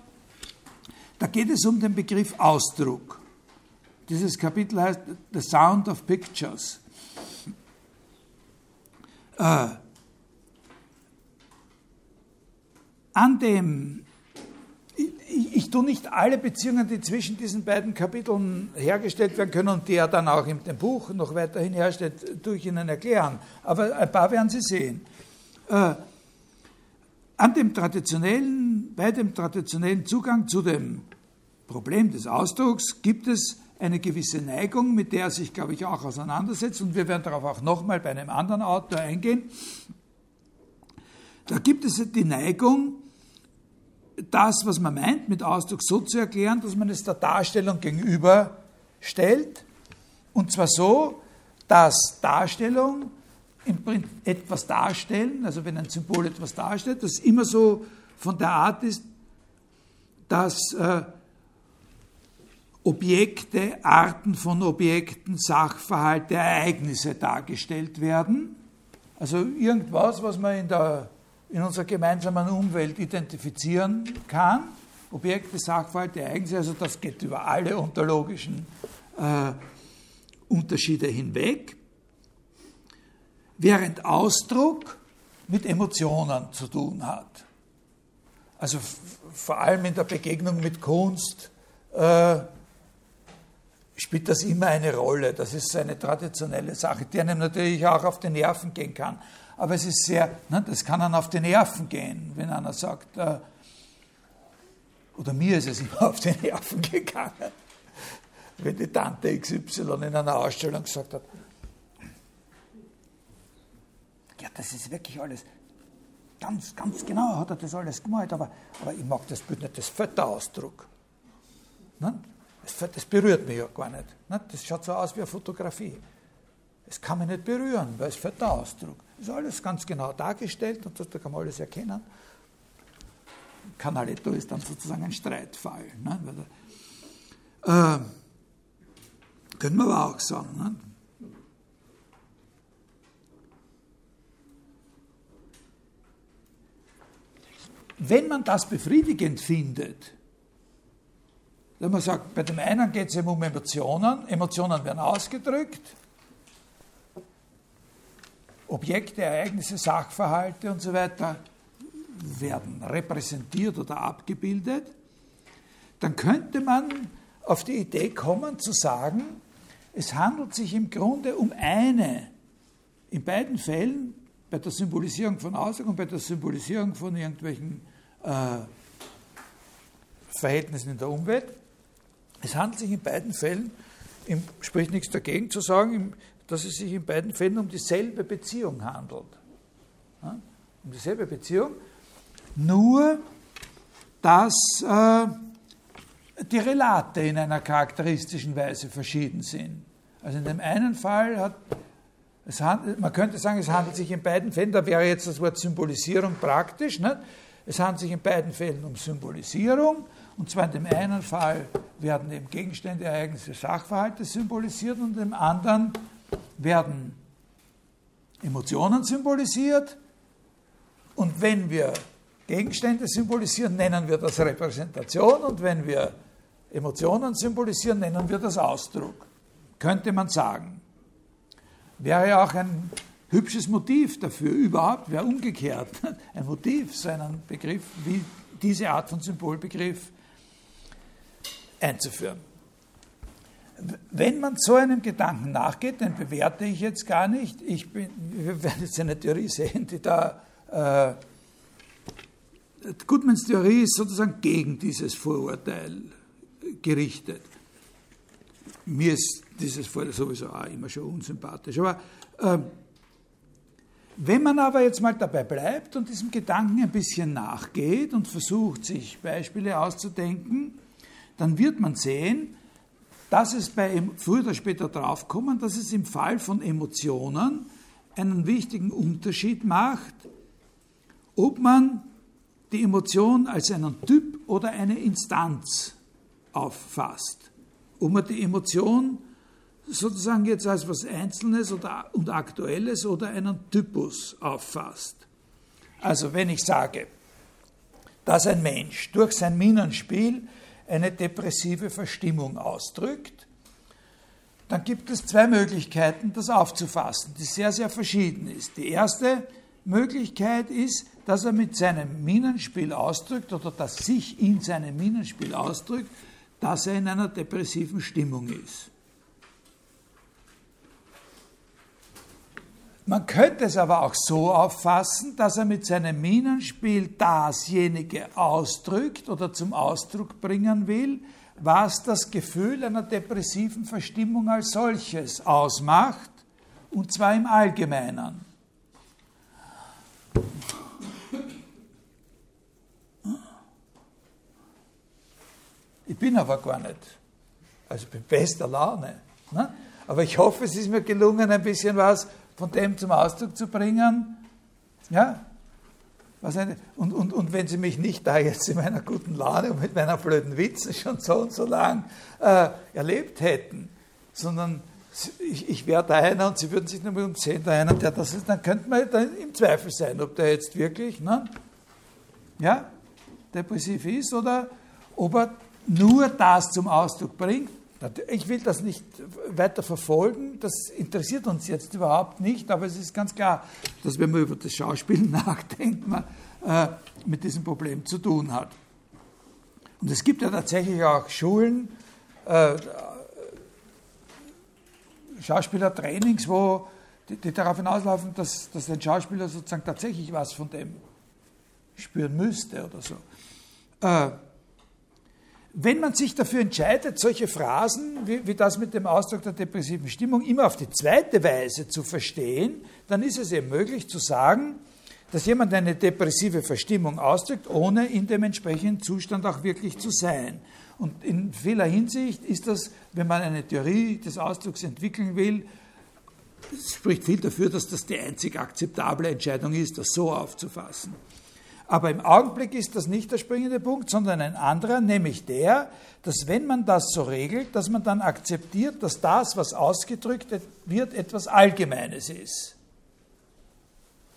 da geht es um den Begriff Ausdruck. Dieses Kapitel heißt The Sound of Pictures. Äh, an dem ich, ich, tue nicht alle Beziehungen, die zwischen diesen beiden Kapiteln hergestellt werden können und die er dann auch in dem Buch noch weiterhin herstellt, tue ich Ihnen erklären. Aber ein paar werden Sie sehen. Äh, an dem traditionellen, bei dem traditionellen Zugang zu dem Problem des Ausdrucks gibt es eine gewisse Neigung, mit der er sich, glaube ich, auch auseinandersetzt. Und wir werden darauf auch nochmal bei einem anderen Autor eingehen. Da gibt es die Neigung, das, was man meint, mit Ausdruck so zu erklären, dass man es der Darstellung gegenüberstellt. Und zwar so, dass Darstellung etwas darstellen, also wenn ein Symbol etwas darstellt, das immer so von der Art ist, dass äh, Objekte, Arten von Objekten, Sachverhalte, Ereignisse dargestellt werden. Also irgendwas, was man in der in unserer gemeinsamen Umwelt identifizieren kann. Objekte, Sachverhalte, Ereignisse, also das geht über alle ontologischen äh, Unterschiede hinweg, während Ausdruck mit Emotionen zu tun hat. Also vor allem in der Begegnung mit Kunst äh, spielt das immer eine Rolle. Das ist eine traditionelle Sache, die einem natürlich auch auf die Nerven gehen kann aber es ist sehr, ne, das kann dann auf die Nerven gehen, wenn einer sagt, äh, oder mir ist es immer auf die Nerven gegangen, wenn die Tante XY in einer Ausstellung gesagt hat, ja, das ist wirklich alles, ganz, ganz genau hat er das alles gemalt, aber, aber ich mag das Bild nicht, das Fötterausdruck. Ne? Das, das berührt mich ja gar nicht. Ne? Das schaut so aus wie eine Fotografie. Es kann mich nicht berühren, weil es Fötterausdruck. Ist alles ganz genau dargestellt und da kann man alles erkennen. Canaletto ist dann sozusagen ein Streitfall. Ne? Äh, können wir aber auch sagen. Ne? Wenn man das befriedigend findet, wenn man sagt, bei dem einen geht es um Emotionen, Emotionen werden ausgedrückt, Objekte, Ereignisse, Sachverhalte und so weiter werden repräsentiert oder abgebildet, dann könnte man auf die Idee kommen zu sagen, es handelt sich im Grunde um eine, in beiden Fällen, bei der Symbolisierung von Ausdruck und bei der Symbolisierung von irgendwelchen äh, Verhältnissen in der Umwelt, es handelt sich in beiden Fällen, im, spricht nichts dagegen zu sagen, im, dass es sich in beiden Fällen um dieselbe Beziehung handelt. Ja? Um dieselbe Beziehung, nur dass äh, die Relate in einer charakteristischen Weise verschieden sind. Also in dem einen Fall hat es handelt, man könnte sagen, es handelt sich in beiden Fällen, da wäre jetzt das Wort Symbolisierung praktisch, ne? es handelt sich in beiden Fällen um Symbolisierung, und zwar in dem einen Fall werden eben Gegenstände, Ereignisse, Sachverhalte symbolisiert und im anderen werden Emotionen symbolisiert. Und wenn wir Gegenstände symbolisieren, nennen wir das Repräsentation und wenn wir Emotionen symbolisieren, nennen wir das Ausdruck. Könnte man sagen. Wäre ja auch ein hübsches Motiv dafür, überhaupt, wäre umgekehrt ein Motiv, so einen Begriff wie diese Art von Symbolbegriff einzuführen. Wenn man so einem Gedanken nachgeht, den bewerte ich jetzt gar nicht, ich bin, wir werden jetzt eine Theorie sehen, die da, äh, Goodmans Theorie ist sozusagen gegen dieses Vorurteil gerichtet. Mir ist dieses Vorurteil sowieso auch immer schon unsympathisch, aber äh, wenn man aber jetzt mal dabei bleibt und diesem Gedanken ein bisschen nachgeht und versucht, sich Beispiele auszudenken, dann wird man sehen, dass es bei früher oder später draufkommen, dass es im Fall von Emotionen einen wichtigen Unterschied macht, ob man die Emotion als einen Typ oder eine Instanz auffasst. Ob man die Emotion sozusagen jetzt als was Einzelnes oder, und Aktuelles oder einen Typus auffasst. Also wenn ich sage, dass ein Mensch durch sein Minenspiel eine depressive Verstimmung ausdrückt, dann gibt es zwei Möglichkeiten, das aufzufassen, die sehr, sehr verschieden ist. Die erste Möglichkeit ist, dass er mit seinem Minenspiel ausdrückt oder dass sich in seinem Minenspiel ausdrückt, dass er in einer depressiven Stimmung ist. Man könnte es aber auch so auffassen, dass er mit seinem Minenspiel dasjenige ausdrückt oder zum Ausdruck bringen will, was das Gefühl einer depressiven Verstimmung als solches ausmacht, und zwar im Allgemeinen. Ich bin aber gar nicht. Also bin bester Laune. Ne? Aber ich hoffe, es ist mir gelungen, ein bisschen was von dem zum Ausdruck zu bringen. Ja? Und, und, und wenn Sie mich nicht da jetzt in meiner guten Laune und mit meiner blöden Witze schon so und so lang äh, erlebt hätten, sondern ich, ich wäre da einer und Sie würden sich nur umsehen, da einer, der das ist, dann könnte man dann im Zweifel sein, ob der jetzt wirklich ne, ja, depressiv ist oder ob er nur das zum Ausdruck bringt, ich will das nicht weiter verfolgen, das interessiert uns jetzt überhaupt nicht, aber es ist ganz klar, dass wenn man über das Schauspiel nachdenkt, man äh, mit diesem Problem zu tun hat. Und es gibt ja tatsächlich auch Schulen, äh, Schauspielertrainings, wo die, die, darauf hinauslaufen, dass, dass ein Schauspieler sozusagen tatsächlich was von dem spüren müsste oder so. Äh, wenn man sich dafür entscheidet, solche Phrasen wie, wie, das mit dem Ausdruck der depressiven Stimmung immer auf die zweite Weise zu verstehen, dann ist es eben möglich zu sagen, dass jemand eine depressive Verstimmung ausdrückt, ohne in dem entsprechenden Zustand auch wirklich zu sein. Und in vieler Hinsicht ist das, wenn man eine Theorie des Ausdrucks entwickeln will, spricht viel dafür, dass das die einzig akzeptable Entscheidung ist, das so aufzufassen. Aber im Augenblick ist das nicht der springende Punkt, sondern ein anderer, nämlich der, dass wenn man das so regelt, dass man dann akzeptiert, dass das, was ausgedrückt wird, etwas Allgemeines ist.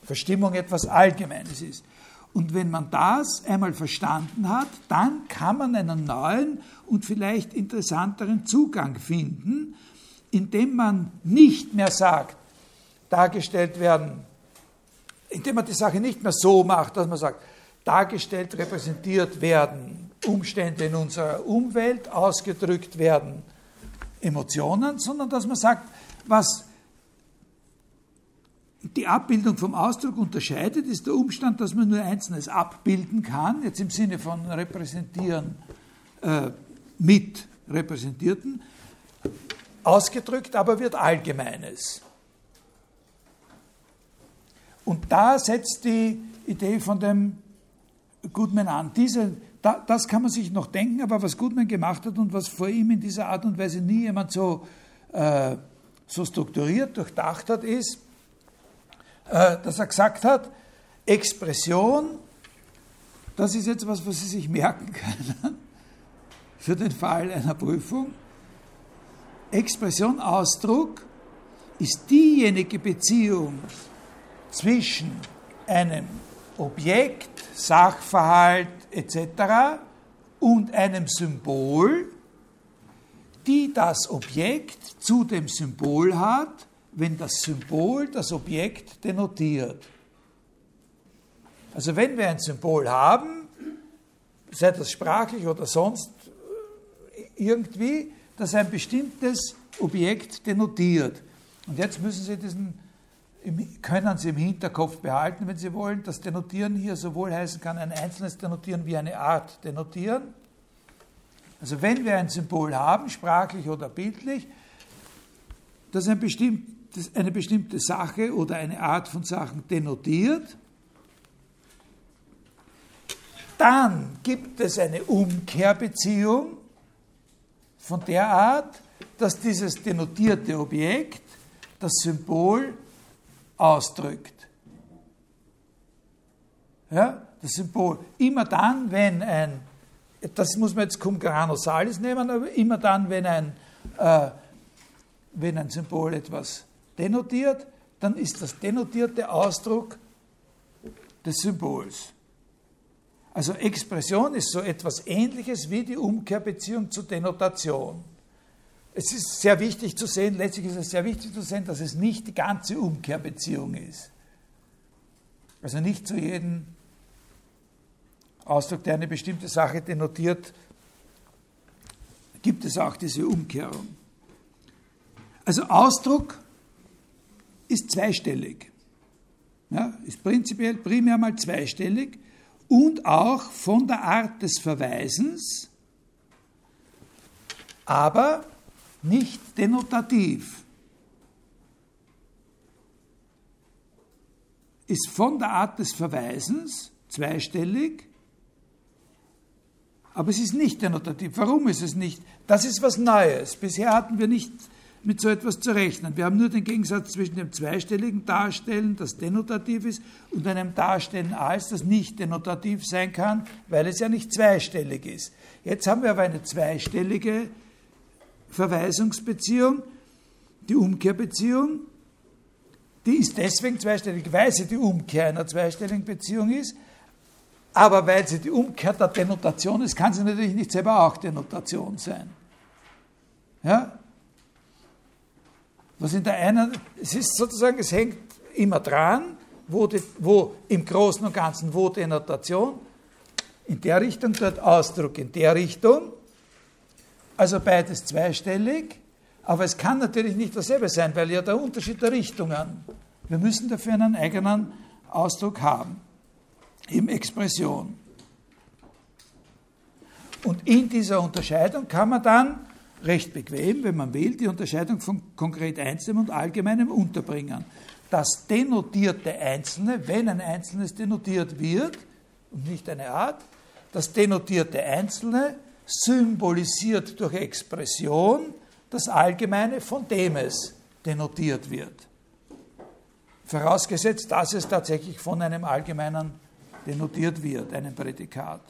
Verstimmung etwas Allgemeines ist. Und wenn man das einmal verstanden hat, dann kann man einen neuen und vielleicht interessanteren Zugang finden, indem man nicht mehr sagt, dargestellt werden indem man die Sache nicht mehr so macht, dass man sagt, dargestellt, repräsentiert werden Umstände in unserer Umwelt, ausgedrückt werden Emotionen, sondern dass man sagt, was die Abbildung vom Ausdruck unterscheidet, ist der Umstand, dass man nur Einzelnes abbilden kann, jetzt im Sinne von repräsentieren äh, mit Repräsentierten, ausgedrückt aber wird Allgemeines. Und da setzt die Idee von dem Goodman an. Diese, da, das kann man sich noch denken, aber was Goodman gemacht hat und was vor ihm in dieser Art und Weise nie jemand so, äh, so strukturiert, durchdacht hat, ist, äh, dass er gesagt hat, Expression, das ist jetzt was, was Sie sich merken können für den Fall einer Prüfung. Expression, Ausdruck ist diejenige Beziehung zwischen einem Objekt, Sachverhalt etc. und einem Symbol, die das Objekt zu dem Symbol hat, wenn das Symbol das Objekt denotiert. Also wenn wir ein Symbol haben, sei das sprachlich oder sonst irgendwie, das ein bestimmtes Objekt denotiert. Und jetzt müssen Sie diesen, können Sie im Hinterkopf behalten, wenn Sie wollen. Das Denotieren hier sowohl heißen kann ein einzelnes Denotieren wie eine Art Denotieren. Also wenn wir ein Symbol haben, sprachlich oder bildlich, das, ein bestimmt, das eine bestimmte Sache oder eine Art von Sachen denotiert, dann gibt es eine Umkehrbeziehung von der Art, dass dieses denotierte Objekt das Symbol ausdrückt. Ja, das Symbol. Immer dann, wenn ein, das muss man jetzt cum grano salis nehmen, aber immer dann, wenn ein, äh, wenn ein Symbol etwas denotiert, dann ist das denotierte Ausdruck des Symbols. Also Expression ist so etwas Ähnliches wie die Umkehrbeziehung zur Denotation. Es ist sehr wichtig zu sehen, letztlich ist es sehr wichtig zu sehen, dass es nicht die ganze Umkehrbeziehung ist. Also nicht zu jedem Ausdruck, der eine bestimmte Sache denotiert, gibt es auch diese Umkehrung. Also Ausdruck ist zweistellig. Ja, ist prinzipiell primär mal zweistellig und auch von der Art des Verweisens, aber nicht denotativ. Ist von der Art des Verweisens zweistellig, aber es ist nicht denotativ. Warum ist es nicht? Das ist was Neues. Bisher hatten wir nicht mit so etwas zu rechnen. Wir haben nur den Gegensatz zwischen dem zweistelligen Darstellen, das denotativ ist, und einem Darstellen als, das nicht denotativ sein kann, weil es ja nicht zweistellig ist. Jetzt haben wir aber eine zweistellige Verweisungsbeziehung, die Umkehrbeziehung. Die ist deswegen zweistellig, weil sie die Umkehr einer zweistelligen Beziehung ist, aber weil sie die Umkehr der Denotation ist, kann sie natürlich nicht selber auch Denotation sein. Ja? Was in der einen, es ist sozusagen, es hängt immer dran, wo, die, wo im Großen und Ganzen, wo Denotation, in der Richtung, dort Ausdruck in der Richtung. Also beides zweistellig, aber es kann natürlich nicht dasselbe sein, weil ja der Unterschied der Richtungen. Wir müssen dafür einen eigenen Ausdruck haben, eben Expression. Und in dieser Unterscheidung kann man dann recht bequem, wenn man will, die Unterscheidung von konkret Einzelnem und Allgemeinem unterbringen. Das denotierte Einzelne, wenn ein Einzelnes denotiert wird, und nicht eine Art, das denotierte Einzelne symbolisiert durch Expression das Allgemeine, von dem es denotiert wird. Vorausgesetzt, dass es tatsächlich von einem Allgemeinen denotiert wird, einem Prädikat.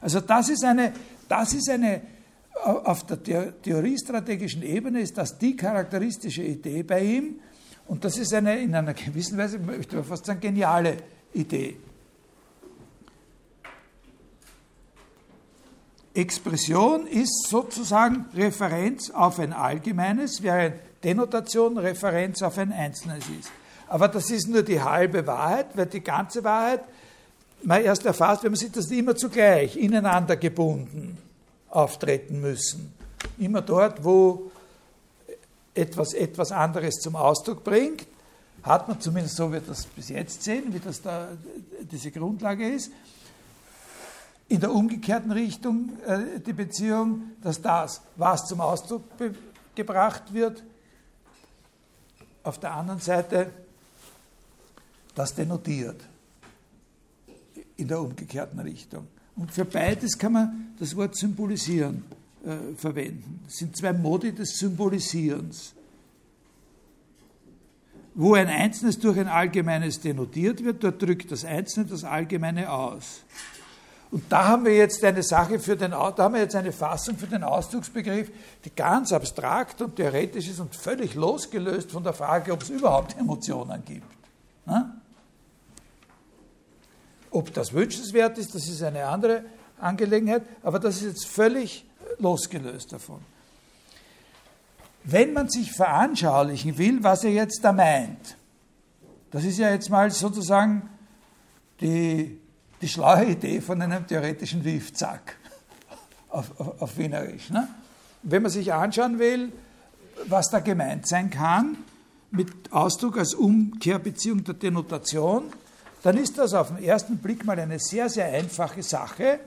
Also das ist eine, das ist eine auf der theoriestrategischen Ebene ist das die charakteristische Idee bei ihm und das ist eine in einer gewissen Weise, möchte man fast sagen, geniale Idee. Expression ist sozusagen Referenz auf ein Allgemeines, während Denotation Referenz auf ein Einzelnes ist. Aber das ist nur die halbe Wahrheit, weil die ganze Wahrheit man erst erfasst, wenn man sieht, dass die immer zugleich ineinander gebunden auftreten müssen. Immer dort, wo etwas, etwas anderes zum Ausdruck bringt, hat man zumindest so, wie wir das bis jetzt sehen, wie das da diese Grundlage ist, in der umgekehrten Richtung äh, die Beziehung, dass das, was zum Ausdruck gebracht wird, auf der anderen Seite das denotiert in der umgekehrten Richtung. Und für beides kann man das Wort symbolisieren äh, verwenden. Es sind zwei Modi des Symbolisierens. Wo ein Einzelnes durch ein Allgemeines denotiert wird, dort drückt das Einzelne das Allgemeine aus. Und da haben wir jetzt eine Sache für den, da haben wir jetzt eine Fassung für den Ausdrucksbegriff, die ganz abstrakt und theoretisch ist und völlig losgelöst von der Frage, ob es überhaupt Emotionen gibt. Na? Ob das wünschenswert ist, das ist eine andere Angelegenheit, aber das ist jetzt völlig losgelöst davon. Wenn man sich veranschaulichen will, was er jetzt da meint, das ist ja jetzt mal sozusagen die, die schlaue Idee von einem theoretischen Wiefzack auf, auf, auf Wienerisch. Ne? Wenn man sich anschauen will, was da gemeint sein kann, mit Ausdruck als Umkehrbeziehung der Denotation, dann ist das auf den ersten Blick mal eine sehr, sehr einfache Sache.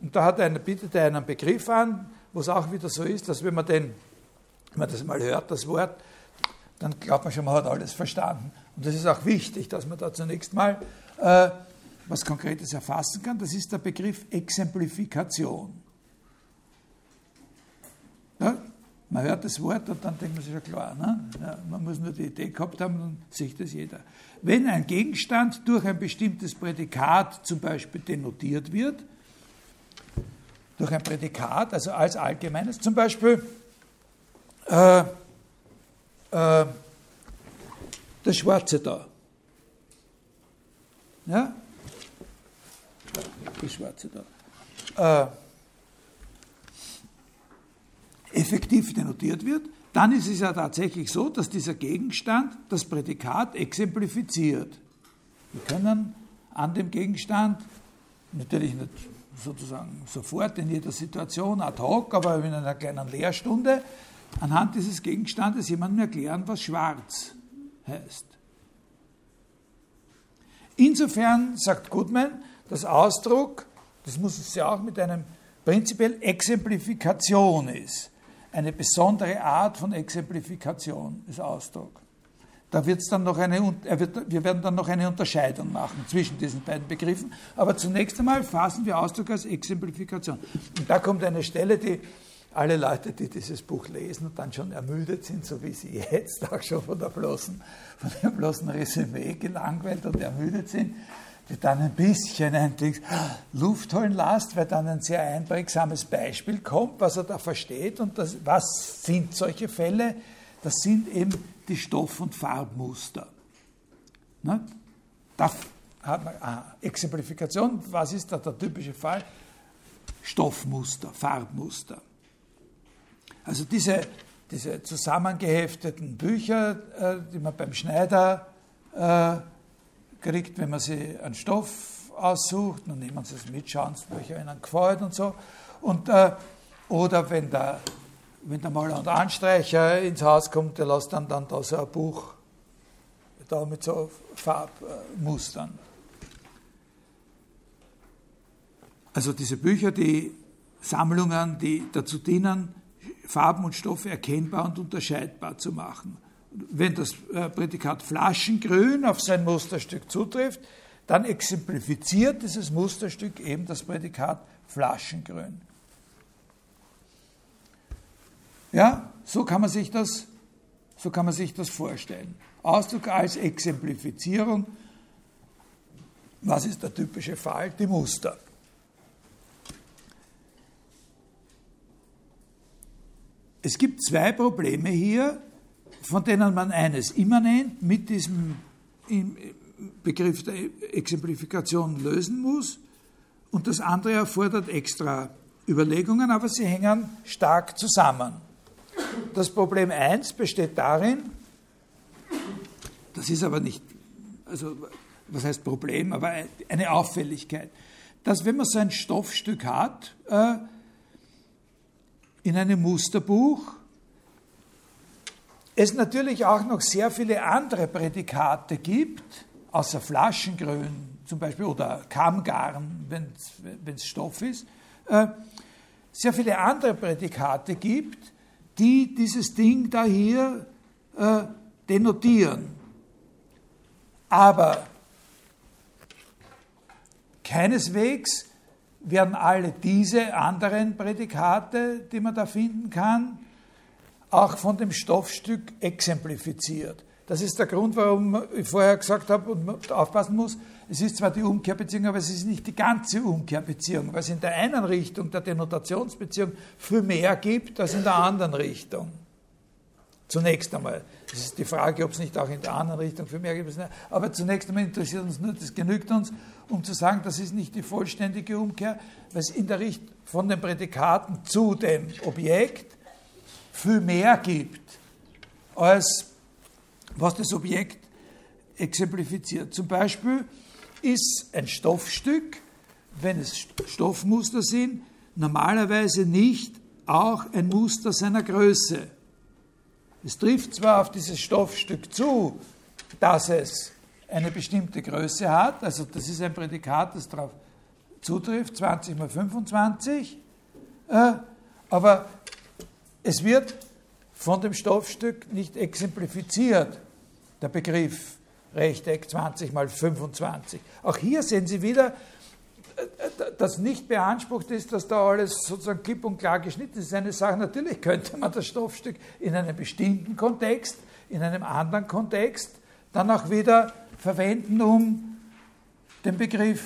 Und da hat einer, bietet er einen Begriff an, wo es auch wieder so ist, dass wenn man, den, wenn man das mal hört, das Wort, dann glaubt man schon, man hat alles verstanden. Und das ist auch wichtig, dass man da zunächst mal äh, was Konkretes erfassen kann. Das ist der Begriff Exemplifikation. Ja? Man hört das Wort und dann denkt man sich ja klar, ne? ja, man muss nur die Idee gehabt haben, dann sieht das jeder. Wenn ein Gegenstand durch ein bestimmtes Prädikat zum Beispiel denotiert wird, durch ein Prädikat, also als allgemeines, zum Beispiel äh, äh, das Schwarze da. Ja? Das Schwarze da. Äh, effektiv denotiert wird, dann ist es ja tatsächlich so, dass dieser Gegenstand das Prädikat exemplifiziert. Wir können an dem Gegenstand, natürlich nicht sozusagen sofort in jeder Situation ad hoc, aber in einer kleinen Lehrstunde, anhand dieses Gegenstandes jemandem erklären, was schwarz heißt. Insofern sagt Goodman, das Ausdruck, das muss es ja auch mit einem prinzipiell Exemplifikation ist eine besondere Art von Exemplifikation ist Ausdruck. Da wird's dann noch eine, wird, wir werden dann noch eine Unterscheidung machen zwischen diesen beiden Begriffen. Aber zunächst einmal fassen wir Ausdruck als Exemplifikation. Und da kommt eine Stelle, die alle Leute, die dieses Buch lesen und dann schon ermüdet sind, so wie sie jetzt auch schon von der bloßen, von der bloßen Resümee gelangweilt und ermüdet sind, die dann ein bisschen endlich Luft holen lässt, weil dann ein sehr einprägsames Beispiel kommt, was er da versteht. Und das, was sind solche Fälle? Das sind eben die Stoff- und Farbmuster. Ne? Da hat man ah, Exemplifikation. Was ist da der typische Fall? Stoffmuster, Farbmuster. Also diese, diese zusammengehefteten Bücher, äh, die man beim Schneider äh, kriegt, wenn man sich einen Stoff aussucht, dann nehmen Sie es mit, schauen welcher Ihnen gefällt und so. Und, äh, oder wenn der, wenn der Maler und Anstreicher ins Haus kommt, der lässt dann, dann da so ein Buch da mit so Farbmustern. Also diese Bücher, die Sammlungen, die dazu dienen, Farben und Stoffe erkennbar und unterscheidbar zu machen wenn das äh, Prädikat Flaschengrün auf sein Musterstück zutrifft, dann exemplifiziert dieses Musterstück eben das Prädikat Flaschengrün. Ja, so kann man sich das, so kann man sich das vorstellen. Ausdruck als Exemplifizierung. Was ist der typische Fall? Die Muster. Es gibt zwei Probleme hier, von denen man eines immanent mit diesem Begriff der Exemplifikation lösen muss und das andere erfordert extra Überlegungen, aber sie hängen stark zusammen. Das Problem 1 besteht darin, das ist aber nicht, also was heißt Problem, aber eine Auffälligkeit, dass wenn man so ein Stoffstück hat, äh, in einem Musterbuch, es natürlich auch noch sehr viele andere Prädikate gibt, außer Flaschengrün zum Beispiel oder Kammgarn, wenn es Stoff ist, äh, sehr viele andere Prädikate gibt, die dieses Ding da hier äh, denotieren. Aber keineswegs werden alle diese anderen Prädikate, die man da finden kann, auch von dem Stoffstück exemplifiziert. Das ist der Grund, warum ich vorher gesagt habe und man aufpassen muss, es ist zwar die Umkehrbeziehung, aber es ist nicht die ganze Umkehrbeziehung, weil es in der einen Richtung der Denotationsbeziehung viel mehr gibt als in der anderen Richtung. Zunächst einmal. Das ist die Frage, ob es nicht auch in der anderen Richtung für mehr gibt. Aber zunächst einmal interessiert uns nur, das genügt uns, um zu sagen, das ist nicht die vollständige Umkehr, weil es in der Richtung von den Prädikaten zu dem Objekt viel mehr gibt, als was das Objekt exemplifiziert. Zum Beispiel ist ein Stoffstück, wenn es Stoffmuster sind, normalerweise nicht auch ein Muster seiner Größe. Es trifft zwar auf dieses Stoffstück zu, dass es eine bestimmte Größe hat, also das ist ein Prädikat, das darauf zutrifft, 20 mal 25, äh, aber es wird von dem Stoffstück nicht exemplifiziert, der Begriff Rechteck 20 mal 25. Auch hier sehen Sie wieder, das nicht beansprucht ist, dass da alles sozusagen klipp und klar geschnitten ist, ist eine Sache. Natürlich könnte man das Stoffstück in einem bestimmten Kontext, in einem anderen Kontext dann auch wieder verwenden, um den Begriff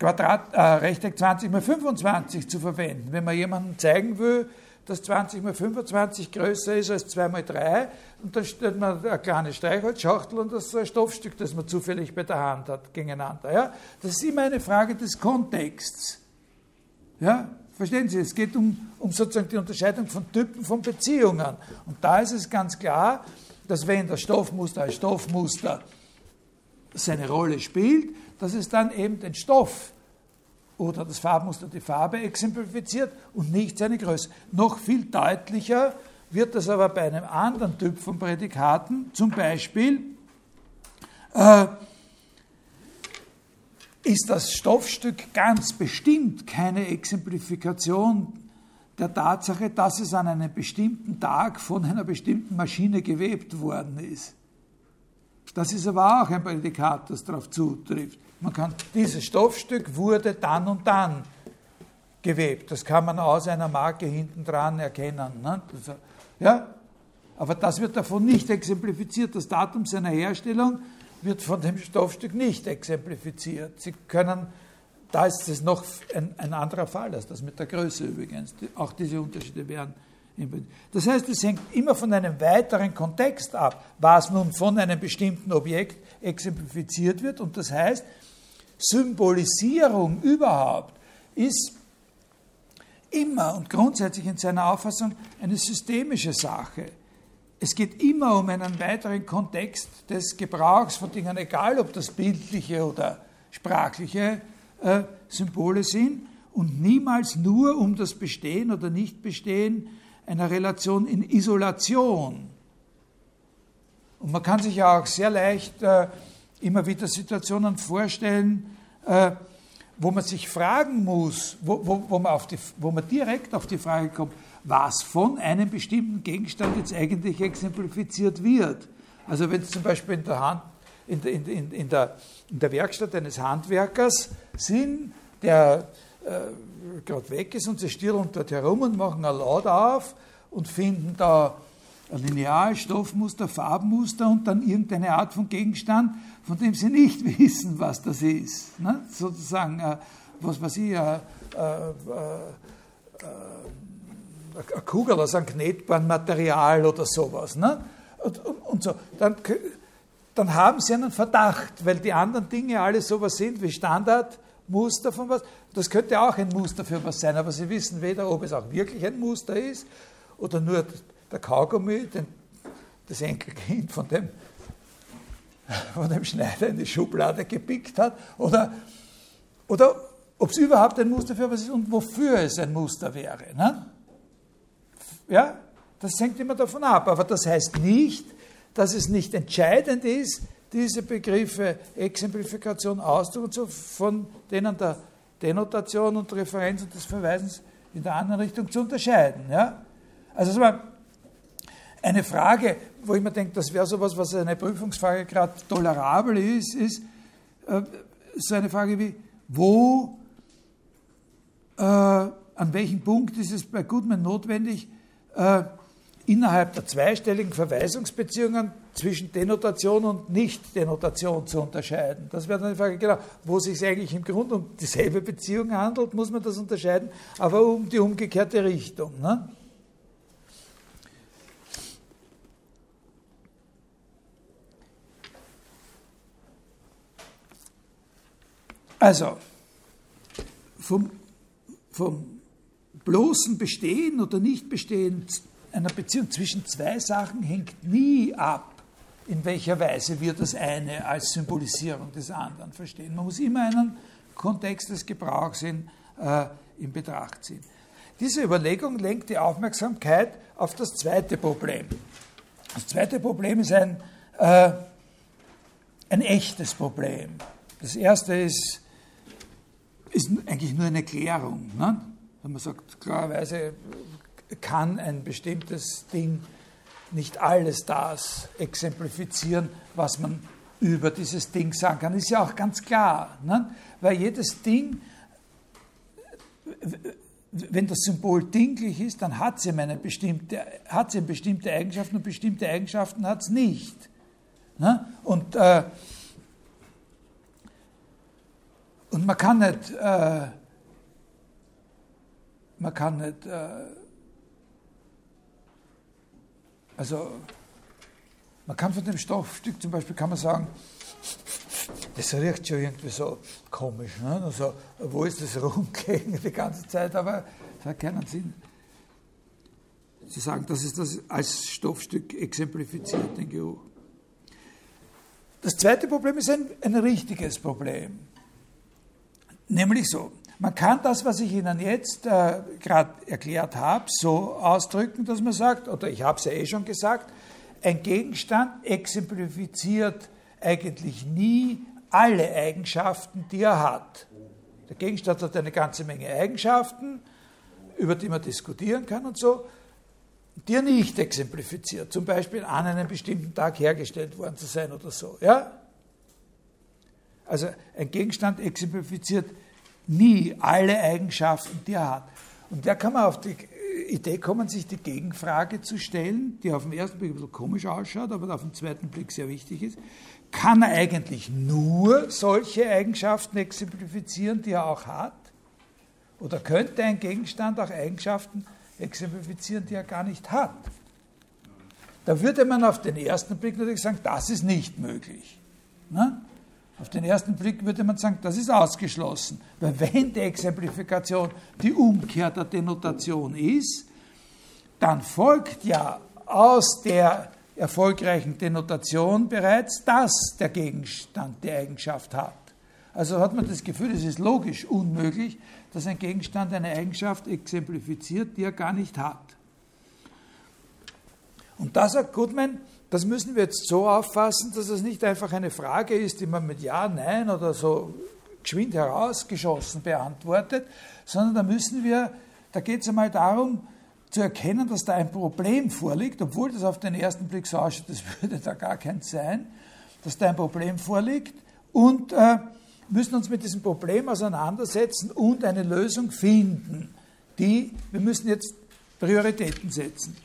Quadrat, äh, Rechteck 20 mal 25 zu verwenden. Wenn man jemandem zeigen will, dass 20 mal 25 größer ist als 2 mal 3 und dann stellt man eine kleine Streichholzschachtel und das ist so ein Stoffstück, das man zufällig bei der Hand hat, gegeneinander. Ja? Das ist immer eine Frage des Kontexts. Ja? Verstehen Sie, es geht um, um sozusagen die Unterscheidung von Typen von Beziehungen. Und da ist es ganz klar, dass wenn das Stoffmuster als Stoffmuster seine Rolle spielt, dass es dann eben den Stoff oder das Farbmuster die Farbe exemplifiziert und nicht seine Größe. Noch viel deutlicher wird das aber bei einem anderen Typ von Prädikaten, zum Beispiel äh, ist das Stoffstück ganz bestimmt keine Exemplifikation der Tatsache, dass es an einem bestimmten Tag von einer bestimmten Maschine gewebt worden ist. Das ist aber auch ein Prädikat, das darauf zutrifft. Man kann, dieses Stoffstück wurde dann und dann gewebt. Das kann man aus einer Marke hinten dran erkennen. Ne? Das, ja? Aber das wird davon nicht exemplifiziert. Das Datum seiner Herstellung wird von dem Stoffstück nicht exemplifiziert. Sie können, da ist es noch ein, ein anderer Fall als das mit der Größe übrigens. Auch diese Unterschiede werden das heißt, es hängt immer von einem weiteren Kontext ab, was nun von einem bestimmten Objekt exemplifiziert wird. Und das heißt, Symbolisierung überhaupt ist immer und grundsätzlich in seiner Auffassung eine systemische Sache. Es geht immer um einen weiteren Kontext des Gebrauchs von Dingen, egal ob das bildliche oder sprachliche äh, Symbole sind, und niemals nur um das Bestehen oder Nichtbestehen einer Relation in Isolation. Und man kann sich ja auch sehr leicht äh, immer wieder Situationen vorstellen, äh, wo man sich fragen muss, wo, wo, wo, man die, wo man direkt auf die Frage kommt, was von einem bestimmten Gegenstand jetzt eigentlich exemplifiziert wird. Also wenn es zum Beispiel in der, Hand, in, in, in, in, der, in der Werkstatt eines Handwerkers sind, der äh, gerade weg ist und sie stirren dort herum und machen ein Laut auf und finden da ein Lineal, Stoffmuster, Farbmuster und dann irgendeine Art von Gegenstand, von dem sie nicht wissen, was das ist. Ne? Sozusagen, äh, was weiß ich, äh, äh, äh, eine Kugel aus einem knetbaren Material oder sowas. Ne? Und, und, und, so. Dann, dann haben sie einen Verdacht, weil die anderen Dinge alle sowas sind wie Standardmuster von was. Das könnte auch ein Muster für was sein, aber sie wissen weder, ob es auch wirklich ein Muster ist oder nur der Kaugummi, den, das Enkelkind von dem von dem Schneider in die Schublade gepickt hat oder, oder ob es überhaupt ein Muster für was ist und wofür es ein Muster wäre. Ne? Ja, das hängt immer davon ab. Aber das heißt nicht, dass es nicht entscheidend ist, diese Begriffe Exemplifikation, Ausdruck und so von denen der Denotation und Referenz und des Verweisens in der anderen Richtung zu unterscheiden. Ja? Also eine Frage, wo ich mir denke, das wäre sowas, was eine Prüfungsfrage gerade tolerabel ist, ist äh, so eine Frage wie, wo, äh, an welchem Punkt ist es bei Goodman notwendig, äh, innerhalb der zweistelligen Verweisungsbeziehungen zwischen Denotation und Nicht-Denotation zu unterscheiden. Das wäre dann die Frage, genau, wo es sich eigentlich im Grunde um dieselbe Beziehung handelt, muss man das unterscheiden, aber um die umgekehrte Richtung. Ne? Also, vom, vom bloßen Bestehen oder Nichtbestehen einer Beziehung zwischen zwei Sachen hängt nie ab, in welcher Weise wir das eine als Symbolisierung des anderen verstehen. Man muss immer einen Kontext des Gebrauchs in, äh, in Betracht ziehen. Diese Überlegung lenkt die Aufmerksamkeit auf das zweite Problem. Das zweite Problem ist ein, äh, ein echtes Problem. Das erste ist, ist eigentlich nur eine Klärung. Ne? Wenn man sagt, klarerweise kann ein bestimmtes Ding nicht alles das exemplifizieren, was man über dieses Ding sagen kann. Ist ja auch ganz klar. Ne? weil jedes Ding, wenn das Symbol dinglich ist, dann hat sie, eine bestimmte, bestimmte Eigenschaften und bestimmte Eigenschaften hat es nicht. Ne? Und, äh, und man kann nicht, äh, man kann nicht, äh, also man kann von dem Stoffstück zum Beispiel kann man sagen, das riecht schon irgendwie so komisch. Ne? Also, wo ist das rumgehen die ganze Zeit? Aber es hat keinen Sinn. Sie sagen, dass es das als Stoffstück exemplifiziert, den Geruch. Das zweite Problem ist ein, ein richtiges Problem. Nämlich so, man kann das, was ich Ihnen jetzt äh, gerade erklärt habe, so ausdrücken, dass man sagt, oder ich habe es ja eh schon gesagt, ein Gegenstand exemplifiziert eigentlich nie alle Eigenschaften, die er hat. Der Gegenstand hat eine ganze Menge Eigenschaften, über die man diskutieren kann und so, die er nicht exemplifiziert. Zum Beispiel an einem bestimmten Tag hergestellt worden zu sein oder so. Ja? Also ein Gegenstand exemplifiziert nie alle Eigenschaften, die er hat. Und da kann man auf die Idee kommen, sich die Gegenfrage zu stellen, die auf den ersten Blick ein bisschen komisch ausschaut, aber auf den zweiten Blick sehr wichtig ist kann er eigentlich nur solche Eigenschaften exemplifizieren, die er auch hat? Oder könnte ein Gegenstand auch Eigenschaften exemplifizieren, die er gar nicht hat? Da würde man auf den ersten Blick natürlich sagen, das ist nicht möglich. Ne? Auf den ersten Blick würde man sagen, das ist ausgeschlossen. Weil wenn die Exemplifikation die Umkehr der Denotation ist, dann folgt ja aus der erfolgreichen Denotation bereits, dass der Gegenstand die Eigenschaft hat. Also hat man das Gefühl, es ist logisch unmöglich, dass ein Gegenstand eine Eigenschaft exemplifiziert, die er gar nicht hat. Und da sagt Goodman, das müssen wir jetzt so auffassen, dass es nicht einfach eine Frage ist, die man mit Ja, Nein oder so geschwind herausgeschossen beantwortet, sondern da müssen wir, da geht es einmal darum, zu erkennen, dass da ein Problem vorliegt, obwohl das auf den ersten Blick so ausschaut, das würde da gar keins sein, dass da ein Problem vorliegt und äh, müssen uns mit diesem Problem auseinandersetzen und eine Lösung finden. Die, wir müssen jetzt Prioritäten setzen.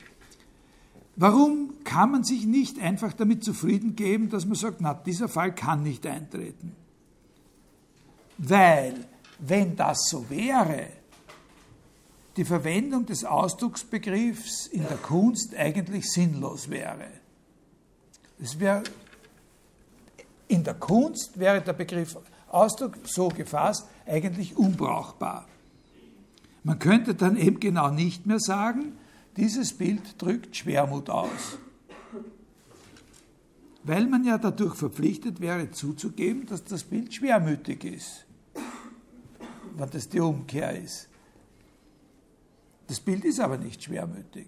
Warum kann man sich nicht einfach damit zufrieden geben, dass man sagt, na, dieser Fall kann nicht eintreten? Weil, wenn das so wäre, die Verwendung des Ausdrucksbegriffs in der Kunst eigentlich sinnlos wäre. Es wäre in der Kunst wäre der Begriff Ausdruck so gefasst eigentlich unbrauchbar. Man könnte dann eben genau nicht mehr sagen, dieses Bild drückt Schwermut aus. Weil man ja dadurch verpflichtet wäre zuzugeben, dass das Bild schwermütig ist, wenn das die Umkehr ist. Das Bild ist aber nicht schwermütig.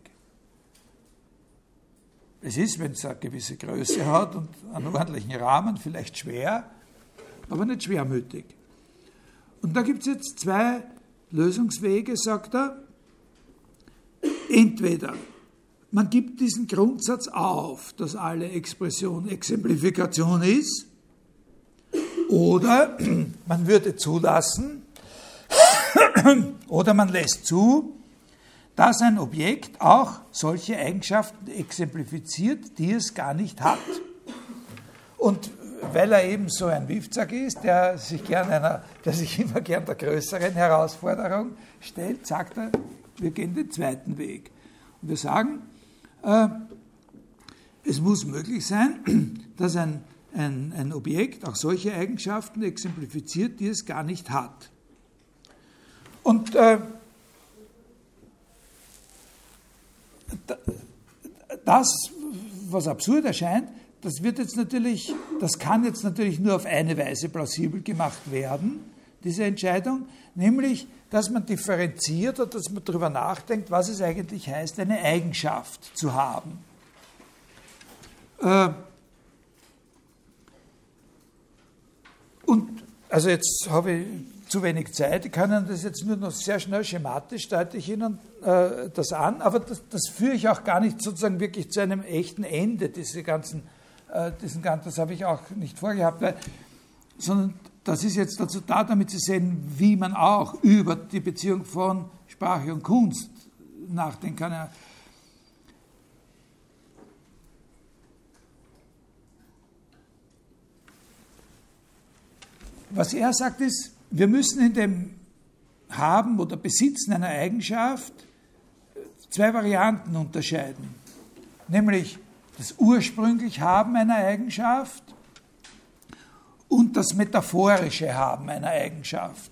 Es ist, wenn es eine gewisse Größe hat und einen ordentlichen Rahmen, vielleicht schwer, aber nicht schwermütig. Und da gibt es jetzt zwei Lösungswege, sagt er. Entweder man gibt diesen Grundsatz auf, dass alle Expression Exemplifikation ist, oder man würde zulassen, oder man lässt zu, dass ein Objekt auch solche Eigenschaften exemplifiziert, die es gar nicht hat. Und weil er eben so ein Wifzack ist, der sich, gern einer, der sich immer gern der größeren Herausforderung stellt, sagt er, wir gehen den zweiten Weg. Und wir sagen, äh, es muss möglich sein, dass ein, ein, ein Objekt auch solche Eigenschaften exemplifiziert, die es gar nicht hat. Und äh, das, was absurd erscheint, das wird jetzt natürlich, das kann jetzt natürlich nur auf eine Weise plausibel gemacht werden, diese Entscheidung, nämlich, dass man differenziert oder dass man darüber nachdenkt, was es eigentlich heißt, eine Eigenschaft zu haben. Äh, und also jetzt habe ich zu wenig Zeit, ich kann Ihnen das jetzt nur noch sehr schnell schematisch, deute ich Ihnen äh, das an, aber das, das, führe ich auch gar nicht sozusagen wirklich zu einem echten Ende, diese ganzen, äh, diesen ganzen, das habe ich auch nicht vorgehabt, weil, sondern das ist jetzt dazu da, damit Sie sehen, wie man auch über die Beziehung von Sprache und Kunst nachdenken kann. Was er sagt ist, wir müssen in dem Haben oder Besitzen einer Eigenschaft zwei Varianten unterscheiden. Nämlich das ursprünglich Haben einer Eigenschaft und das metaphorische Haben einer Eigenschaft.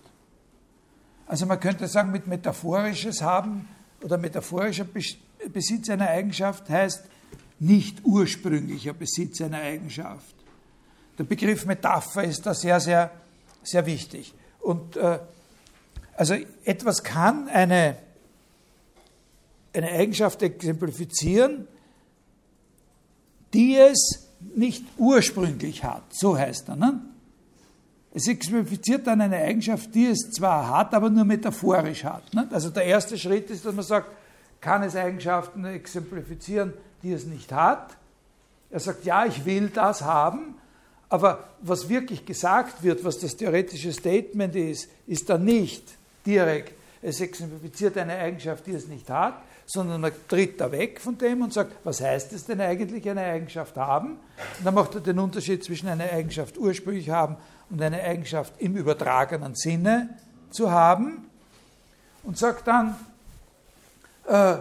Also man könnte sagen, mit metaphorisches Haben oder metaphorischer Besitz einer Eigenschaft heißt nicht ursprünglicher Besitz einer Eigenschaft. Der Begriff Metapher ist da sehr, sehr, sehr wichtig. Und äh, also etwas kann eine, eine Eigenschaft exemplifizieren, die es nicht ursprünglich hat. So heißt er. Ne? Es exemplifiziert dann eine Eigenschaft, die es zwar hat, aber nur metaphorisch hat. Ne? Also der erste Schritt ist, dass man sagt, kann es Eigenschaften exemplifizieren, die es nicht hat? Er sagt, ja, ich will das haben, aber was wirklich gesagt wird, was das theoretische Statement ist, ist dann nicht direkt, es exemplifiziert eine Eigenschaft, die es nicht hat, sondern man tritt da weg von dem und sagt, was heißt es denn eigentlich, eine Eigenschaft haben? Und dann macht er den Unterschied zwischen einer Eigenschaft ursprünglich haben und einer Eigenschaft im übertragenen Sinne zu haben und sagt dann, äh,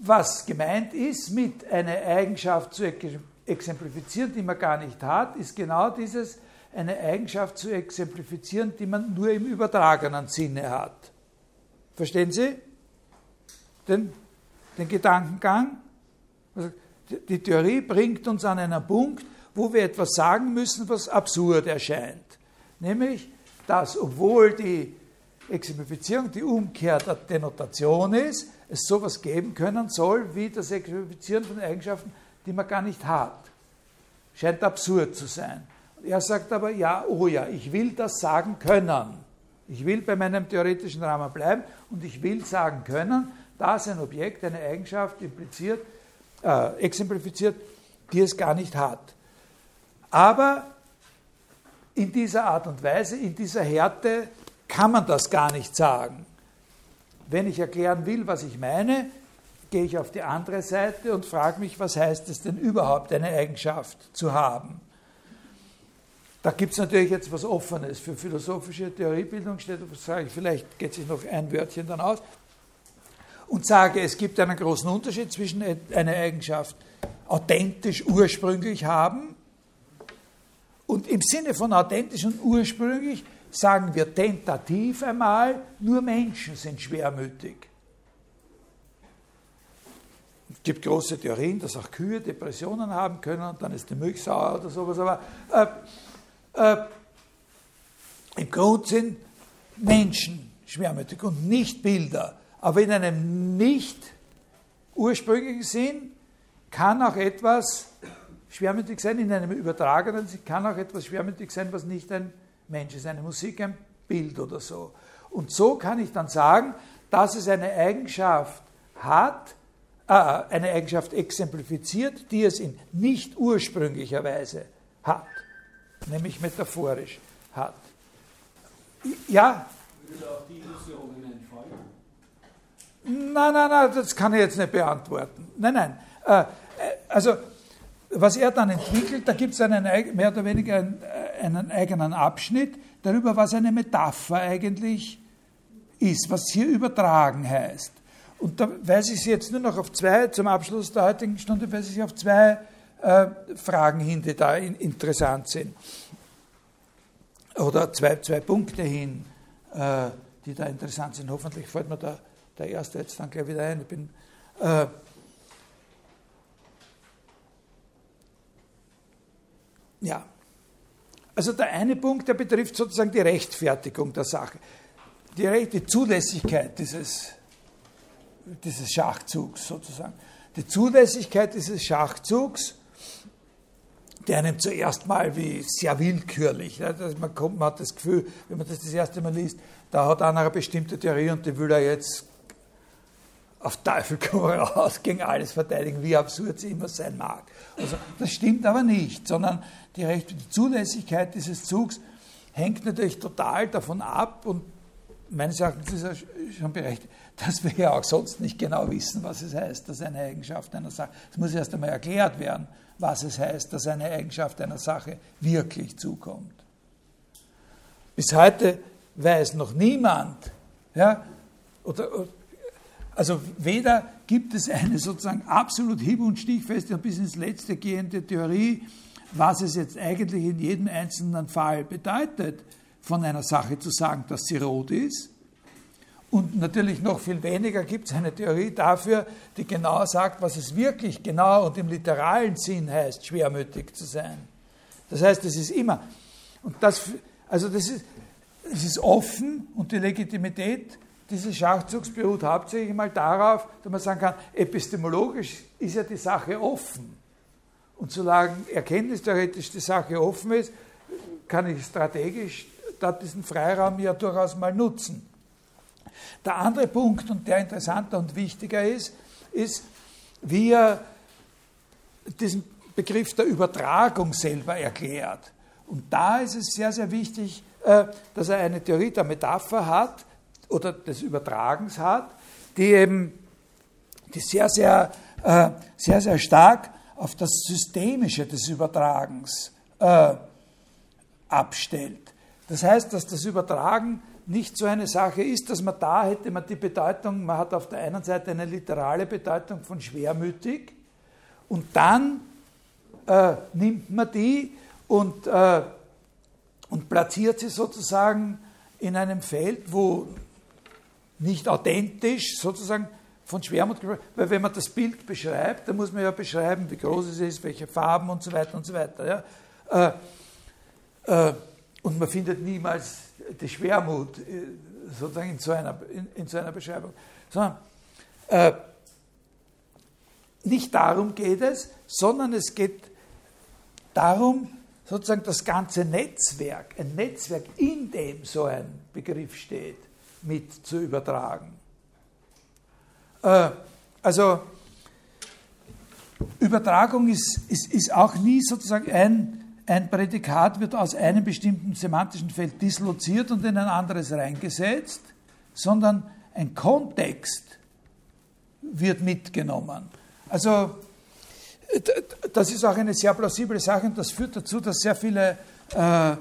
was gemeint ist mit einer Eigenschaft zu exemplifizieren, die man gar nicht hat, ist genau dieses, eine Eigenschaft zu exemplifizieren, die man nur im übertragenen Sinne hat. Verstehen Sie den, den Gedankengang? Also die Theorie bringt uns an einen Punkt, wo wir etwas sagen müssen, was absurd erscheint. Nämlich, dass obwohl die Exemplifizierung die Umkehr der Denotation ist, es sowas geben können soll wie das Exemplifizieren von Eigenschaften, die man gar nicht hat. Scheint absurd zu sein. Er sagt aber, ja, oh ja, ich will das sagen können. Ich will bei meinem theoretischen Rahmen bleiben und ich will sagen können, dass ein Objekt eine Eigenschaft impliziert, äh, exemplifiziert, die es gar nicht hat. Aber in dieser Art und Weise, in dieser Härte kann man das gar nicht sagen. Wenn ich erklären will, was ich meine, gehe ich auf die andere Seite und frage mich, was heißt es denn überhaupt, eine Eigenschaft zu haben? Da gibt es natürlich jetzt was Offenes für philosophische Theoriebildung, steht, sage ich, vielleicht geht sich noch ein Wörtchen dann aus, und sage, es gibt einen großen Unterschied zwischen einer Eigenschaft authentisch, ursprünglich haben und im Sinne von authentisch und ursprünglich sagen wir tentativ einmal, nur Menschen sind schwermütig. Es gibt große Theorien, dass auch Kühe Depressionen haben können und dann ist die Milch sauer oder sowas, aber äh, äh, im Grund sind Menschen schwermütig und nicht Bilder. Aber in einem nicht ursprünglichen Sinn kann auch etwas schwermütig sein, in einem übertragenen Sinn kann auch etwas schwermütig sein, was nicht ein Mensch ist, eine Musik, ein Bild oder so. Und so kann ich dann sagen, dass es eine Eigenschaft hat, äh, eine Eigenschaft exemplifiziert, die es in nicht ursprünglicher Weise hat, nämlich metaphorisch hat. Ja? Würde auch die Illusionen entfallen? Nein, nein, nein, das kann ich jetzt nicht beantworten. Nein, nein. Äh, äh, also, was er dann entwickelt, da gibt es mehr oder weniger einen, einen eigenen Abschnitt darüber, was eine Metapher eigentlich ist, was hier übertragen heißt. Und da weise ich Sie jetzt nur noch auf zwei, zum Abschluss der heutigen Stunde weise ich auf zwei äh, Fragen hin, die da in, interessant sind. Oder zwei, zwei Punkte hin, äh, die da interessant sind. Hoffentlich fällt mir da der erste jetzt dann gleich wieder ein. Ich bin, äh, ja, also der eine Punkt, der betrifft sozusagen die Rechtfertigung der Sache, die, die Zulässigkeit dieses, dieses Schachzugs sozusagen. Die Zulässigkeit dieses Schachzugs, der einem zuerst mal wie sehr willkürlich, man, kommt, man hat das Gefühl, wenn man das das erste Mal liest, da hat einer eine bestimmte Theorie und die will er jetzt auf Teufel komm raus gegen alles verteidigen, wie absurd sie immer sein mag. Also das stimmt aber nicht, sondern die, Recht, die Zulässigkeit dieses Zugs hängt natürlich total davon ab und meines Erachtens ist er schon berechtigt, dass wir ja auch sonst nicht genau wissen, was es heißt, dass eine Eigenschaft einer Sache, es muss erst einmal erklärt werden, was es heißt, dass eine Eigenschaft einer Sache wirklich zukommt. Bis heute weiß noch niemand, ja, oder, also weder gibt es eine sozusagen absolut hieb- und stichfeste und bis ins Letzte gehende Theorie, was es jetzt eigentlich in jedem einzelnen Fall bedeutet, von einer Sache zu sagen, dass sie rot ist. Und natürlich noch viel weniger gibt es eine Theorie dafür, die genau sagt, was es wirklich genau und im literalen Sinn heißt, schwermütig zu sein. Das heißt, es ist immer, und das, also das ist, es ist offen und die Legitimität dieses Schachzugs beruht hauptsächlich mal darauf, dass man sagen kann, epistemologisch ist ja die Sache offen. Und solange erkenntnistheoretisch die Sache offen ist, kann ich strategisch da diesen Freiraum ja durchaus mal nutzen. Der andere Punkt, und der interessanter und wichtiger ist, ist, wie er diesen Begriff der Übertragung selber erklärt. Und da ist es sehr, sehr wichtig, äh, dass er eine Theorie der Metapher hat, oder des Übertragens hat, die eben die sehr, sehr, äh, sehr, sehr stark auf das Systemische des Übertragens äh, abstellt. Das heißt, dass das Übertragen nicht so eine Sache ist, dass man da hätte man die Bedeutung, man hat auf der einen Seite eine literale Bedeutung von schwermütig und dann äh, nimmt man die und, äh, und platziert sie sozusagen in einem Feld, wo nicht authentisch sozusagen von Schwermut gesprochen, weil wenn man das Bild beschreibt, dann muss man ja beschreiben, wie groß es ist, welche Farben und so weiter und so weiter. Ja. Äh, äh, und man findet niemals die Schwermut äh, sozusagen in so einer, in, in so einer Beschreibung. Sondern äh, nicht darum geht es, sondern es geht darum, sozusagen das ganze Netzwerk, ein Netzwerk, in dem so ein Begriff steht, mit zu übertragen. Äh, also Übertragung ist, ist, ist auch nie sozusagen ein, ein Prädikat wird aus einem bestimmten semantischen Feld disloziert und in ein anderes reingesetzt, sondern ein Kontext wird mitgenommen. Also das ist auch eine sehr plausible Sache und das führt dazu, dass sehr viele äh,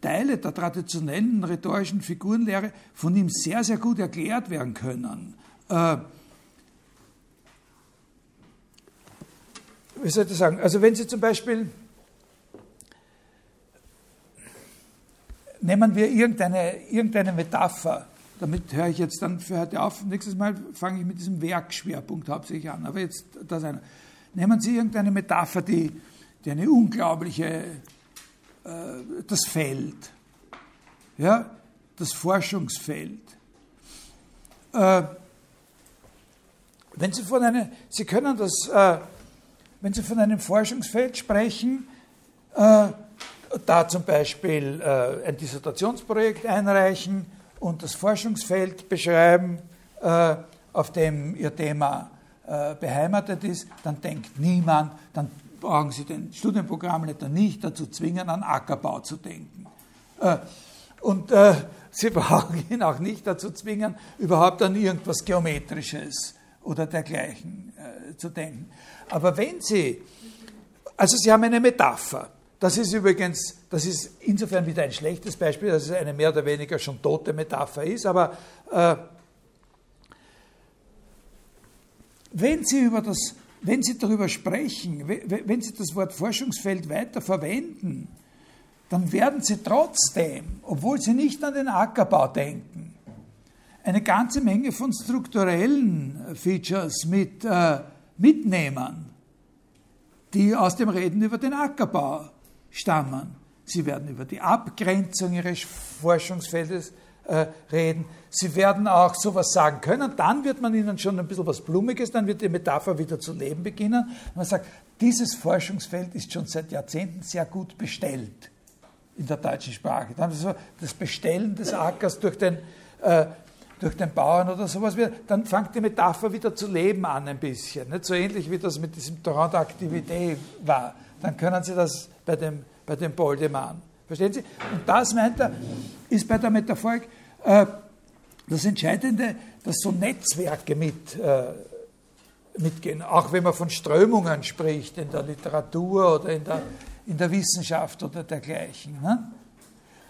Teile der traditionellen rhetorischen Figurenlehre von ihm sehr, sehr gut erklärt werden können. Äh, wie soll ich das sagen? Also wenn Sie zum Beispiel, nehmen wir irgendeine, irgendeine Metapher, damit höre ich jetzt dann für heute auf, nächstes Mal fange ich mit diesem Werkschwerpunkt hauptsächlich an, aber jetzt das eine. Nehmen Sie irgendeine Metapher, die, die eine unglaubliche das Feld, ja, das Forschungsfeld. Äh, wenn Sie, von einer, Sie können das, äh, wenn Sie von einem Forschungsfeld sprechen, da zum Beispiel ein Dissertationsprojekt einreichen und das Forschungsfeld beschreiben, auf dem Ihr Thema beheimatet ist, dann denkt niemand, dann brauchen Sie den Studienprogrammleiter nicht dazu zwingen, an Ackerbau zu denken. Äh, und äh, Sie brauchen ihn auch nicht dazu zwingen, überhaupt an irgendwas Geometrisches oder dergleichen äh, zu denken. Aber wenn Sie, also Sie haben eine Metapher, das ist übrigens, das ist insofern wieder ein schlechtes Beispiel, dass es eine mehr oder weniger schon tote Metapher ist, aber äh, wenn Sie über das wenn Sie darüber sprechen, wenn Sie das Wort Forschungsfeld weiter verwenden, dann werden Sie trotzdem, obwohl Sie nicht an den Ackerbau denken, eine ganze Menge von strukturellen Features mit, äh, mitnehmen, die aus dem Reden über den Ackerbau stammen. Sie werden über die Abgrenzung Ihres Forschungsfeldes äh, reden. Sie werden auch sowas sagen können. Dann wird man Ihnen schon ein bisschen was Blumiges, dann wird die Metapher wieder zu leben beginnen. Man sagt, dieses Forschungsfeld ist schon seit Jahrzehnten sehr gut bestellt in der deutschen Sprache. Dann so das Bestellen des Ackers durch den, äh, durch den Bauern oder sowas, dann fängt die Metapher wieder zu leben an ein bisschen. Nicht so ähnlich wie das mit diesem Torrent d'Aktivité war. Dann können Sie das bei dem, bei dem Boldemann. Verstehen Sie? Und das, meint er, ist bei der Metaphorik das Entscheidende, dass so Netzwerke mit, äh, mitgehen. Auch wenn man von Strömungen spricht in der Literatur oder in der, in der Wissenschaft oder dergleichen. Ne?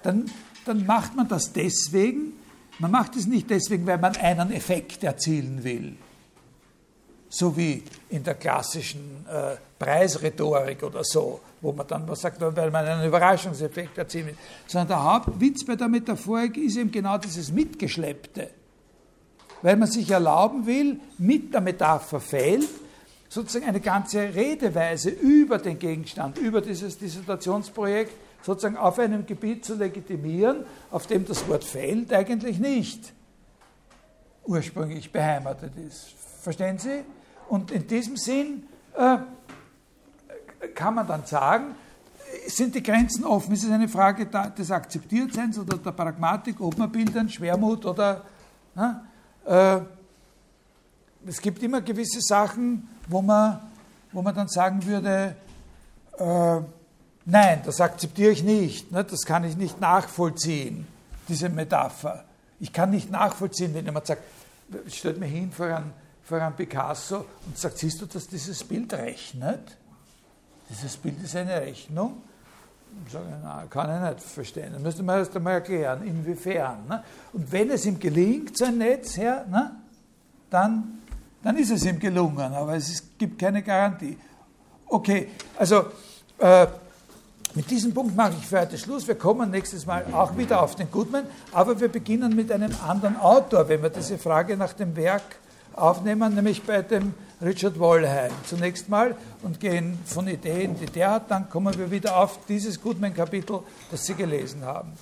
Dann, dann macht man das deswegen, man macht es nicht deswegen, weil man einen Effekt erzielen will, so wie in der klassischen äh, Preisrhetorik oder so, wo man dann was sagt, weil man einen Überraschungseffekt erzielen will. Sondern der Hauptwitz bei der Metaphorik ist eben genau dieses Mitgeschleppte. Weil man sich erlauben will, mit der Metapher fällt, sozusagen eine ganze Redeweise über den Gegenstand, über dieses Dissertationsprojekt sozusagen auf einem Gebiet zu legitimieren, auf dem das Wort fällt eigentlich nicht ursprünglich beheimatet ist. Verstehen Sie? Und in diesem Sinn äh, kann man dann sagen, sind die Grenzen offen? Ist es eine Frage des Akzeptiertseins oder der Pragmatik, ob man Bildern, Schwermut oder. Äh, es gibt immer gewisse Sachen, wo man, wo man dann sagen würde, äh, nein, das akzeptiere ich nicht, ne, das kann ich nicht nachvollziehen, diese Metapher. Ich kann nicht nachvollziehen, wenn jemand sagt, stellt mir hin vor einen, vor einen Picasso und sagt, siehst du, dass dieses Bild rechnet? Dieses Bild ist eine Rechnung. Sage ich, nein, kann ich nicht verstehen. Dann müsste man erst einmal erklären, inwiefern. Ne? Und wenn es ihm gelingt, sein Netz her, ne, dann, dann ist es ihm gelungen, aber es ist, gibt keine Garantie. Okay, also äh, mit diesem Punkt mache ich für heute Schluss. Wir kommen nächstes Mal auch wieder auf den Goodman, aber wir beginnen mit einem anderen Autor, wenn wir diese Frage nach dem Werk aufnehmen, nämlich bei dem Richard Wollheim zunächst mal und gehen von Ideen, die der hat, dann kommen wir wieder auf dieses Goodman-Kapitel, das Sie gelesen haben.